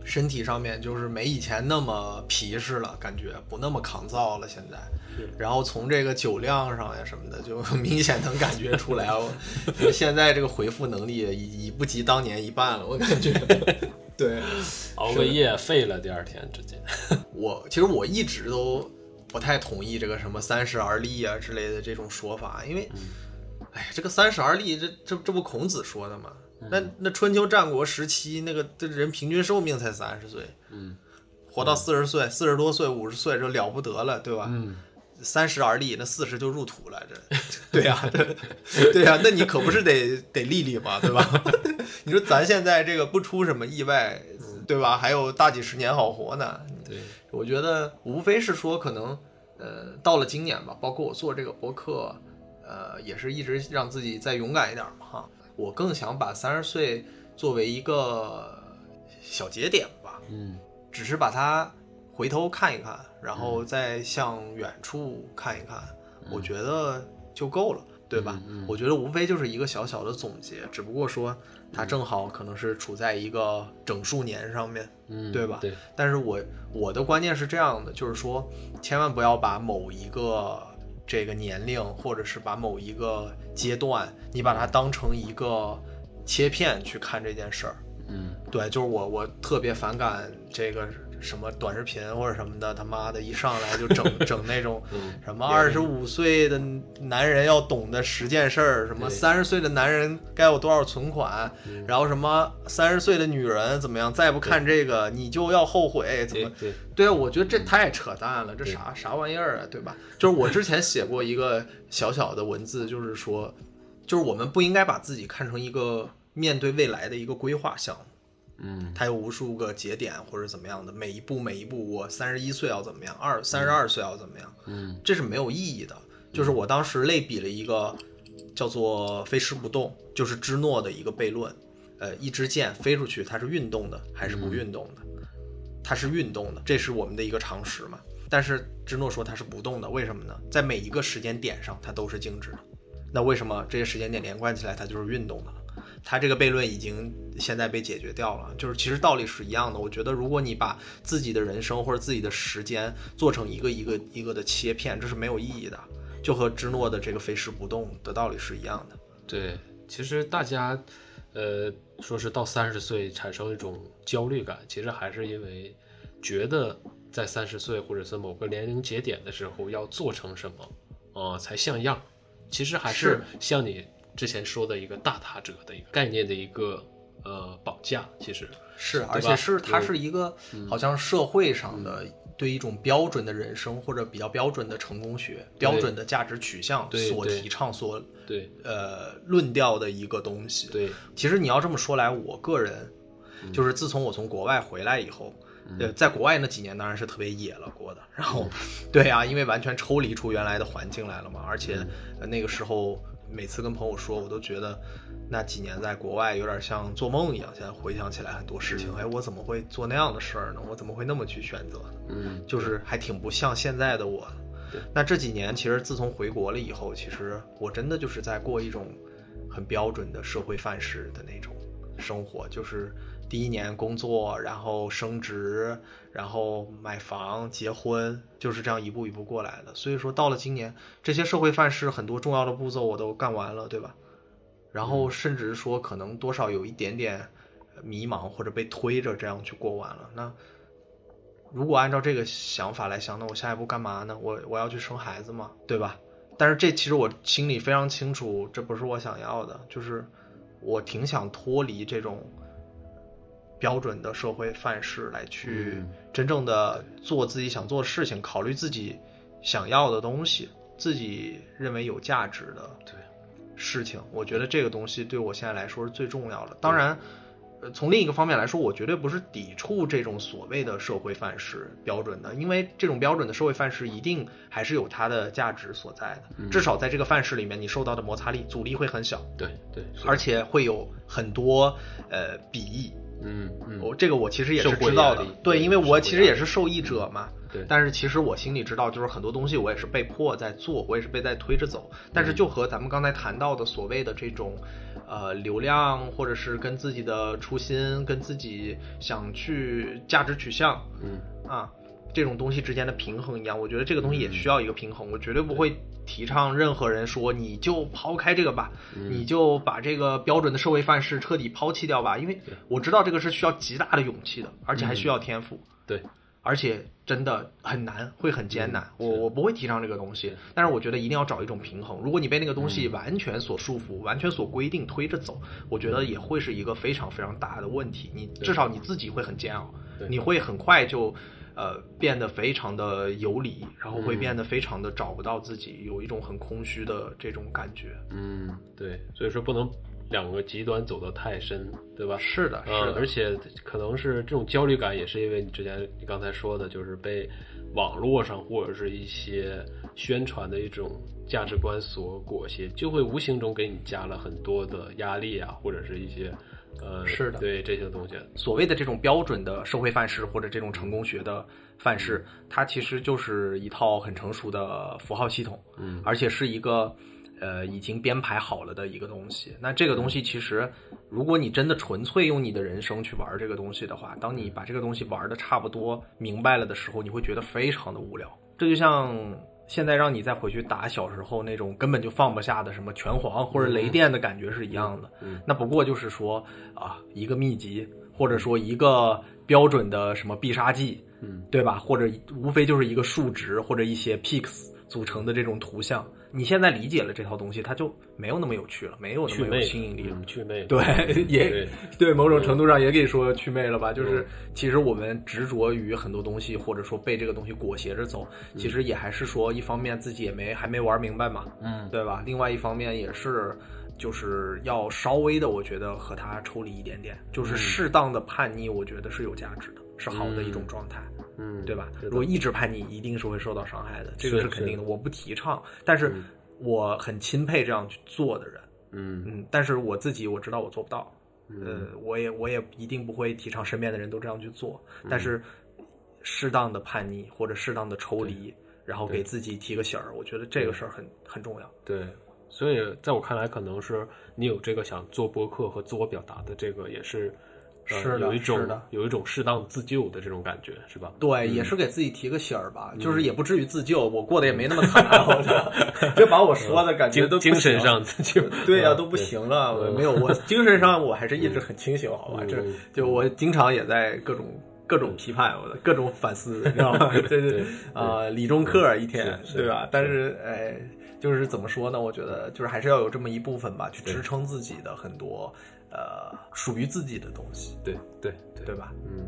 身体上面就是没以前那么皮实了，感觉不那么抗造了现在。然后从这个酒量上呀什么的，就明显能感觉出来，我现在这个回复能力已已不及当年一半了，我感觉。[laughs] 对，熬个夜废了，第二天直接。我其实我一直都不太同意这个什么三十而立啊之类的这种说法，因为，哎呀，这个三十而立，这这这不孔子说的吗？那那春秋战国时期那个这人平均寿命才三十岁，嗯，活到四十岁、四十多岁、五十岁就了不得了，对吧？嗯，三十而立，那四十就入土了，这，[laughs] 对呀、这对呀、那你可不是得得立立嘛，对吧？[laughs] 你说咱现在这个不出什么意外，对吧？还有大几十年好活呢，对，我觉得无非是说，可能呃，到了今年吧，包括我做这个博客，呃，也是一直让自己再勇敢一点嘛哈。我更想把三十岁作为一个小节点吧，嗯只是把它回头看一看，然后再向远处看一看，我觉得就够了。对吧？我觉得无非就是一个小小的总结，只不过说它正好可能是处在一个整数年上面，嗯，对吧对，但是我我的观念是这样的，就是说，千万不要把某一个这个年龄，或者是把某一个阶段，你把它当成一个切片去看这件事儿。嗯对，就是我我特别反感这个什么短视频或者什么的，他妈的一上来就整 [laughs] 整那种嗯什么二十五岁的男人要懂的十件事儿，什么对三十岁的男人该有多少存款，嗯然后什么三十岁的女人怎么样，再不看这个你就要后悔，怎么？对对，对啊，我觉得这太扯淡了，这啥啥玩意儿啊，对吧？就是我之前写过一个小小的文字，就是说，就是我们不应该把自己看成一个面对未来的一个规划项目。嗯它有无数个节点或者怎么样的，每一步每一步，我三十一岁要怎么样，二三十二岁要怎么样，嗯这是没有意义的。就是我当时类比了一个叫做“飞驰不动”，就是芝诺的一个悖论。呃，一支箭飞出去，它是运动的还是不运动的？它是运动的，这是我们的一个常识嘛。但是芝诺说它是不动的，为什么呢？在每一个时间点上，它都是静止的。那为什么这些时间点连贯起来，它就是运动的了？它这个悖论已经现在被解决掉了，就是其实道理是一样的。我觉得，如果你把自己的人生或者自己的时间做成一个一个一个的切片，这是没有意义的，就和芝诺的这个飞石不动的道理是一样的。对，其实大家，呃，说是到三十岁产生一种焦虑感，其实还是因为觉得在三十岁或者是某个年龄节点的时候要做成什么啊、才像样。其实还是是像你之前说的一个大他者的一个概念的一个呃绑架，其实是，而且是它是一个好像社会上的对一种标准的人生或者比较标准的成功学、标准的价值取向所提倡、所对。呃论调的一个东西。对，其实你要这么说来，我个人就是自从我从国外回来以后，呃，在国外那几年当然是特别野了过的。然后，对啊，因为完全抽离出原来的环境来了嘛，而且、呃那个时候每次跟朋友说，我都觉得那几年在国外有点像做梦一样。现在回想起来很多事情，哎，我怎么会做那样的事儿呢？我怎么会那么去选择呢？嗯，就是还挺不像现在的我对。那这几年，其实自从回国了以后，其实我真的就是在过一种很标准的社会范式的那种生活，就是第一年工作，然后升职，然后买房、结婚，就是这样一步一步过来的。所以说，到了今年，这些社会范式很多重要的步骤我都干完了，对吧？然后甚至说，可能多少有一点点迷茫，或者被推着这样去过完了。那如果按照这个想法来想，那我下一步干嘛呢？我我要去生孩子吗？对吧？但是这其实我心里非常清楚，这不是我想要的。就是我挺想脱离这种标准的社会范式，来去嗯真正的做自己想做的事情，考虑自己想要的东西，自己认为有价值的对事情，我觉得这个东西对我现在来说是最重要的。当然，呃，从另一个方面来说，我绝对不是抵触这种所谓的社会范式标准的，因为这种标准的社会范式一定还是有它的价值所在的。嗯至少在这个范式里面，你受到的摩擦力、阻力会很小，对对，而且会有很多呃鄙夷。嗯嗯，我这个我其实也是知道的对，因为我其实也是受益者嘛。对但是其实我心里知道，就是很多东西我也是被迫在做，我也是被在推着走。但是就和咱们刚才谈到的所谓的这种，呃，流量或者是跟自己的初心、跟自己想去价值取向嗯啊这种东西之间的平衡一样，我觉得这个东西也需要一个平衡。我绝对不会提倡任何人说你就抛开这个吧，嗯你就把这个标准的社会范式彻底抛弃掉吧，因为我知道这个是需要极大的勇气的，而且还需要天赋。对，而且真的很难，会很艰难。我我不会提倡这个东西，但是我觉得一定要找一种平衡。如果你被那个东西完全所束缚、完全所规定推着走，我觉得也会是一个非常非常大的问题。你至少你自己会很煎熬，你会很快就。呃，变得非常的游离，然后会变得非常的找不到自己，有一种很空虚的这种感觉。嗯对，所以说不能两个极端走得太深，对吧？是的，是嗯，的，而且可能是这种焦虑感，也是因为你之前你刚才说的，就是被网络上或者是一些宣传的一种价值观所裹挟，就会无形中给你加了很多的压力啊，或者是一些呃，是的对这些东西，所谓的这种标准的社会范式或者这种成功学的范式，它其实就是一套很成熟的符号系统，嗯而且是一个呃已经编排好了的一个东西。那这个东西其实，如果你真的纯粹用你的人生去玩这个东西的话，当你把这个东西玩的差不多明白了的时候，你会觉得非常的无聊。这就像现在让你再回去打小时候那种根本就放不下的什么拳皇或者雷电的感觉是一样的。嗯那不过就是说啊，一个秘籍，或者说一个标准的什么必杀技，嗯，对吧？或者无非就是一个数值或者一些 pix 组成的这种图像。你现在理解了这套东西，它就没有那么有趣了，没有那么有吸引力了。嗯祛魅，[laughs] 对，也对对，某种程度上也可以说祛魅了吧。就是嗯其实我们执着于很多东西，或者说被这个东西裹挟着走，其实也还是说，一方面自己也没还没玩明白嘛，嗯对吧？另外一方面也是，就是要稍微的，我觉得和它抽离一点点，就是适当的叛逆，我觉得是有价值的，是好的一种状态。嗯，对吧？如果一直叛逆，一定是会受到伤害的，这个是是肯定的，我不提倡。但是嗯我很钦佩这样去做的人，嗯嗯，但是我自己我知道我做不到，呃，我也我也一定不会提倡身边的人都这样去做，嗯但是适当的叛逆或者适当的抽离，然后给自己提个醒儿，我觉得这个事儿很很重要。对，所以在我看来，可能是你有这个想做播客和自我表达的这个，也是。呃是的有一种是的有一种适当自救的这种感觉，是吧？对，也是给自己提个醒儿吧，就是也不至于自救，我过得也没那么惨，我操，[laughs] 就把我说的感觉都精神上自救，对呀、都不行了。我没有，我 [laughs] 精神上我还是一直很清醒，好吧？这嗯就我经常也在各种各种批判，我的各种反思，你知道吗？这 [laughs] 是对啊，理中客一天，对吧？但是哎，就是怎么说呢？我觉得就是还是要有这么一部分吧，去支撑自己的很多呃属于自己的东西，对对对对吧？嗯，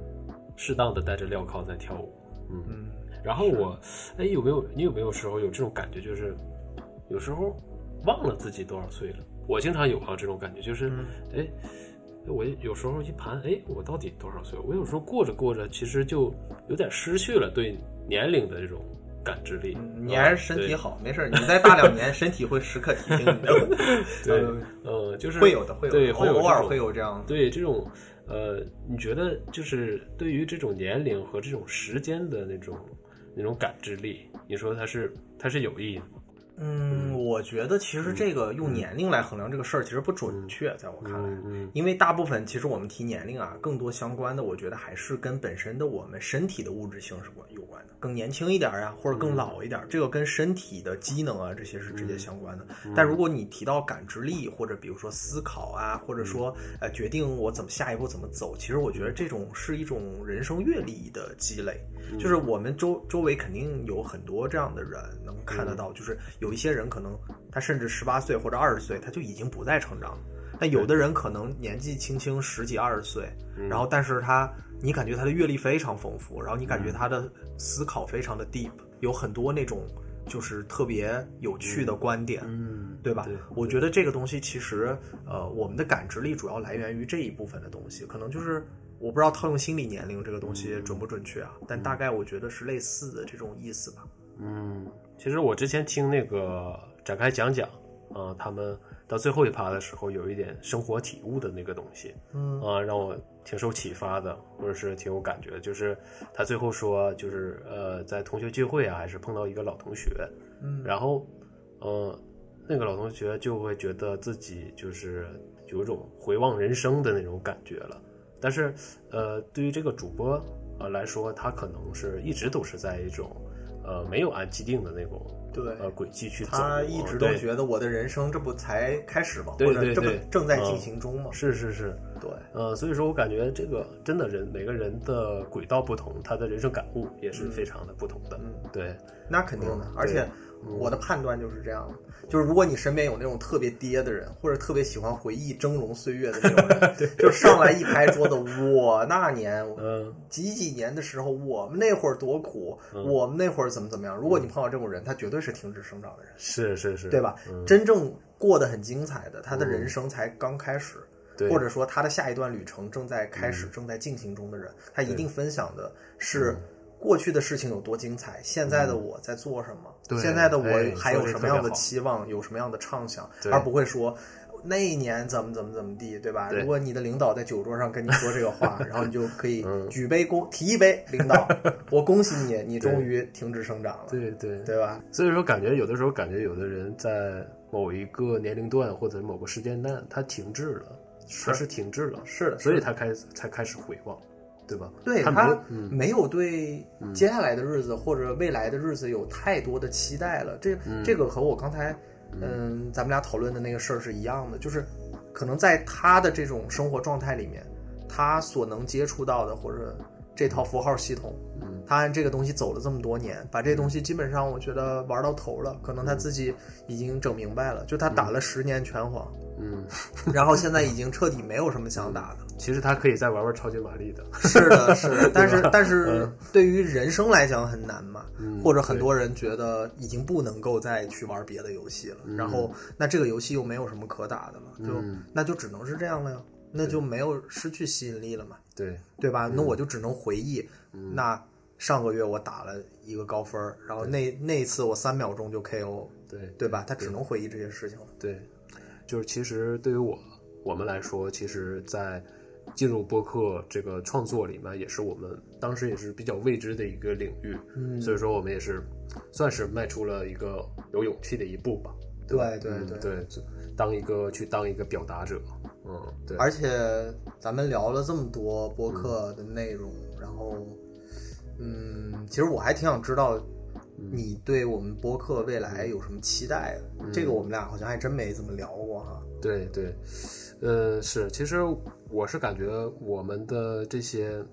适当的带着镣铐在跳舞，嗯。嗯，然后我，哎，有没有你有没有时候有这种感觉，就是有时候忘了自己多少岁了？我经常有啊这种感觉，就是，嗯哎，我有时候一盘，哎，我到底多少岁？我有时候过着过着，其实就有点失去了对年龄的这种感知力。你还是身体好，没事儿，你再大两年，身体会时刻提醒你的。对，嗯呃，就是会有的，会有的，对，会偶偶尔会有这样的。对这种，呃，你觉得就是对于这种年龄和这种时间的那种那种感知力，你说它是它是有意义的吗？嗯，我觉得其实这个用年龄来衡量这个事儿其实不准确，在我看来，嗯因为大部分其实我们提年龄啊，更多相关的，我觉得还是跟本身的我们身体的物质性是关有关的，更年轻一点啊，或者更老一点，这个跟身体的机能啊这些是直接相关的。但如果你提到感知力，或者比如说思考啊，或者说呃决定我怎么下一步怎么走，其实我觉得这种是一种人生阅历的积累。就是我们周周围肯定有很多这样的人能看得到，就是有一些人可能他甚至十八岁或者二十岁他就已经不再成长了，但有的人可能年纪轻轻十几二十岁，然后但是他你感觉他的阅历非常丰富，然后你感觉他的思考非常的 deep，有很多那种就是特别有趣的观点，嗯，对吧？对？我觉得这个东西其实，呃，我们的感知力主要来源于这一部分的东西，可能就是我不知道套用心理年龄这个东西准不准确啊，但大概我觉得是类似的这种意思吧。嗯，其实我之前听那个展开讲讲，啊、他们到最后一趴的时候有一点生活体悟的那个东西，嗯啊、让我挺受启发的，或者是挺有感觉的。就是他最后说，就是呃，在同学聚会啊，还是碰到一个老同学，嗯然后，呃，那个老同学就会觉得自己就是有一种回望人生的那种感觉了。但是，呃，对于这个主播呃来说，他可能是一直都是在一种呃没有按既定的那种对呃轨迹去走，他一直都觉得我的人生这不才开始吗？或者这不对对对正在进嗯行中吗？是是是，对，呃，所以说我感觉这个真的人每个人的轨道不同，他的人生感悟也是非常的不同的。嗯对，那肯定的嗯。而且我的判断就是这样的，就是如果你身边有那种特别爹的人，或者特别喜欢回忆峥嵘岁月的那种人，就上来一拍桌子，我那年嗯几几年的时候，我们那会儿多苦，嗯我们那会儿怎么怎么样。如果你碰到这种人，他绝对是停止生长的人，是是是，对吧？嗯真正过得很精彩的，他的人生才刚开始。对或者说他的下一段旅程正在开始、正在进行中的人，他一定分享的是嗯过去的事情有多精彩，现在的我在做什么，对现在的哎我还有什么样的期望，有什么样的畅想，对而不会说。那一年怎么怎么怎么地，对吧？对如果你的领导在酒桌上跟你说这个话，[laughs] 然后你就可以嗯举杯恭提一杯，领导，[laughs] 我恭喜你，你终于停止生长了，对对对吧？所以说，感觉有的时候感觉有的人在某一个年龄段或者某个时间段，他停滞了，他是停滞了，是的，所以他开始才开始回望，对吧？对他他没有对接下来的日子或者未来的日子有太多的期待了。这这个和我刚才嗯咱们俩讨论的那个事儿是一样的，就是可能在他的这种生活状态里面，他所能接触到的或者这套符号系统，嗯他按这个东西走了这么多年，把这东西基本上我觉得玩到头了，可能他自己已经整明白了，就他打了十年拳皇，嗯，然后现在已经彻底没有什么想打的。其实他可以再玩玩超级玛丽的，是的，是的，[laughs] 但是但是对于人生来讲很难嘛，嗯或者很多人觉得已经不能够再去玩别的游戏了，然后那这个游戏又没有什么可打的了，就、嗯那就只能是这样了呀，那就没有失去吸引力了嘛，对，对吧？那我就只能回忆，那上个月我打了一个高分，然后那那一次我三秒钟就 KO，对。对吧？他只能回忆这些事情了。对，就是其实对于我我们来说，其实，在进入播客这个创作里面，也是我们当时也是比较未知的一个领域，嗯所以说我们也是算是迈出了一个有勇气的一步吧。对对对嗯对，当一个去当一个表达者，嗯，对，而且咱们聊了这么多播客的内容，然后，嗯，其实我还挺想知道你对我们播客未来有什么期待的。这个我们俩好像还真没怎么聊过哈。对对，呃，是，其实我是感觉我们的这些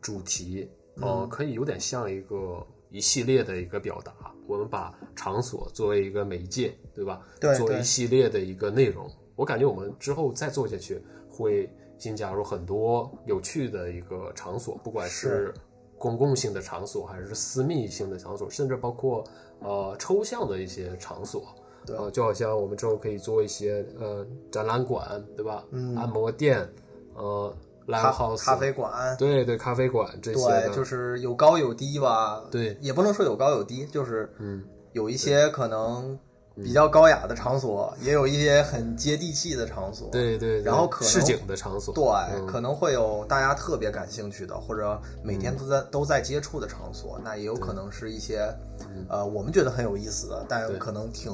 主题，呃，嗯可以有点像一个一系列的一个表达。我们把场所作为一个媒介，对吧？对对作为一系列的一个内容。我感觉我们之后再做下去，会新加入很多有趣的一个场所，不管是是公共性的场所，还是私密性的场所，甚至包括呃抽象的一些场所。对呃，就好像我们之后可以做一些呃展览馆，对吧？嗯按摩店，呃咖 house，咖啡馆，对对，咖啡馆这些，对，就是有高有低吧。对。也不能说有高有低，就是嗯，有一些可能比较高雅的场所，也有一些很接地气的场所。对对，对然后可能市井的场所，对，嗯。可能会有大家特别感兴趣的，或者每天都在、都在接触的场所，那也有可能是一些，呃，我们觉得很有意思的，但对可能挺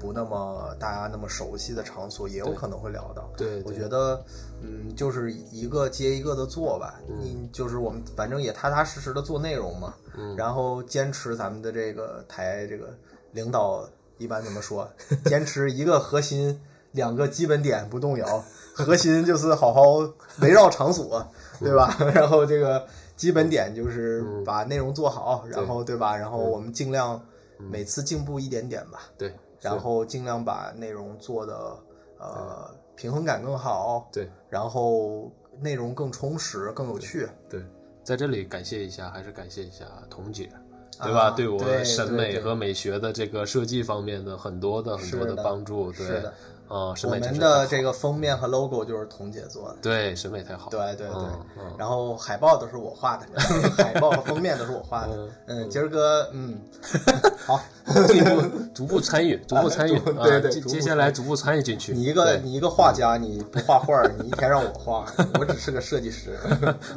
不那么大家那么熟悉的场所，也有可能会聊到。对，我觉得，嗯，就是一个接一个的做吧。你就是我们反正也踏踏实实的做内容嘛，嗯。然后坚持咱们的这个台这个领导一般怎么说？[laughs] 坚持一个核心，两个基本点不动摇。核心就是好好围绕场所，对吧？[laughs] 然后这个基本点就是把内容做好，然后对吧？然后我们尽量每次进步一点点吧。对，然后尽量把内容做的呃平衡感更好，对然后内容更充实、更有趣。对，在这里感谢一下，还是感谢一下彤姐，对吧？啊对我审美和美学的这个设计方面的很多的很多的帮助，对是的，啊，审美我们的这个封面和 logo 就是彤姐做的。对审美太好，对对对，然后海报都是我画的，[laughs] 海报和封面都是我画的。嗯，今儿哥，嗯，[laughs] 好，[laughs] 进一步逐步参与，逐步参与，啊对对接下来逐步参与进去。你一个你一个画家，你不画画，你一天让我画，我只是个设计师。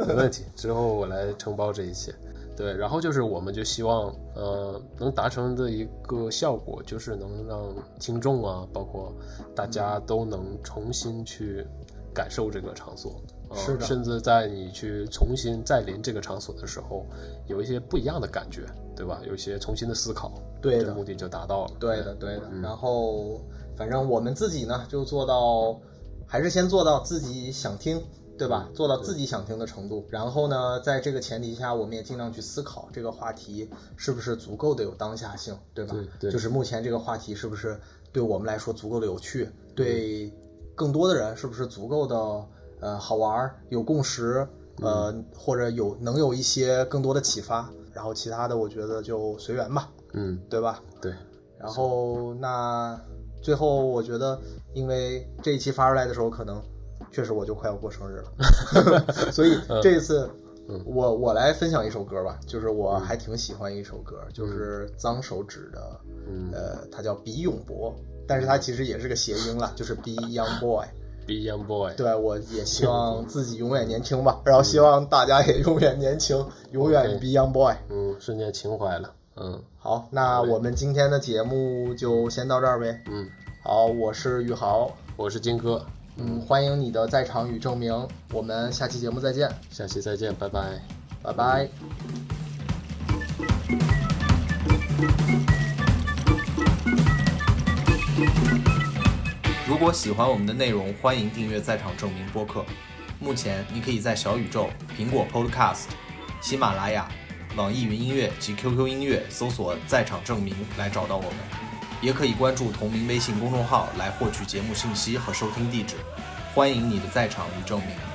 没问题，之后我来承包这一切。对，然后就是我们就希望，呃，能达成的一个效果，就是能让听众啊，包括大家都能重新去感受这个场所，呃、是的甚至在你去重新再临这个场所的时候，有一些不一样的感觉，对吧？有一些重新的思考，对的这个目的就达到了。对的，对的。嗯然后，反正我们自己呢，就做到，还是先做到自己想听，对吧？做到自己想听的程度。然后呢，在这个前提下，我们也尽量去思考这个话题是不是足够的有当下性，对吧？对对就是目前这个话题是不是对我们来说足够的有趣，对更多的人是不是足够的呃好玩儿、有共识，呃，或者有能有一些更多的启发。然后其他的，我觉得就随缘吧，嗯，对吧？对，然后那最后我觉得，因为这一期发出来的时候，可能确实我就快要过生日了，[laughs] 所以这一次我我来分享一首歌吧，就是我还挺喜欢一首歌，就是脏手指的，嗯。呃，它叫比永博，但是它其实也是个谐音啦，就是 [laughs] Be Young Boy。Be Young Boy，对，我也希望自己永远年轻吧，然后希望大家也永远年轻，永远 Be Young Boy。嗯，瞬间情怀了，嗯。好，那我们今天的节目就先到这儿呗。嗯，好，我是宇豪，我是金哥，嗯，欢迎你的在场与证明，我们下期节目再见，下期再见，拜拜。拜拜。如果喜欢我们的内容，欢迎订阅《在场证明》播客。目前，你可以在小宇宙、苹果 Podcast、喜马拉雅、网易云音乐及 QQ 音乐搜索“在场证明”来找到我们，也可以关注同名微信公众号来获取节目信息和收听地址。欢迎你的在场与证明。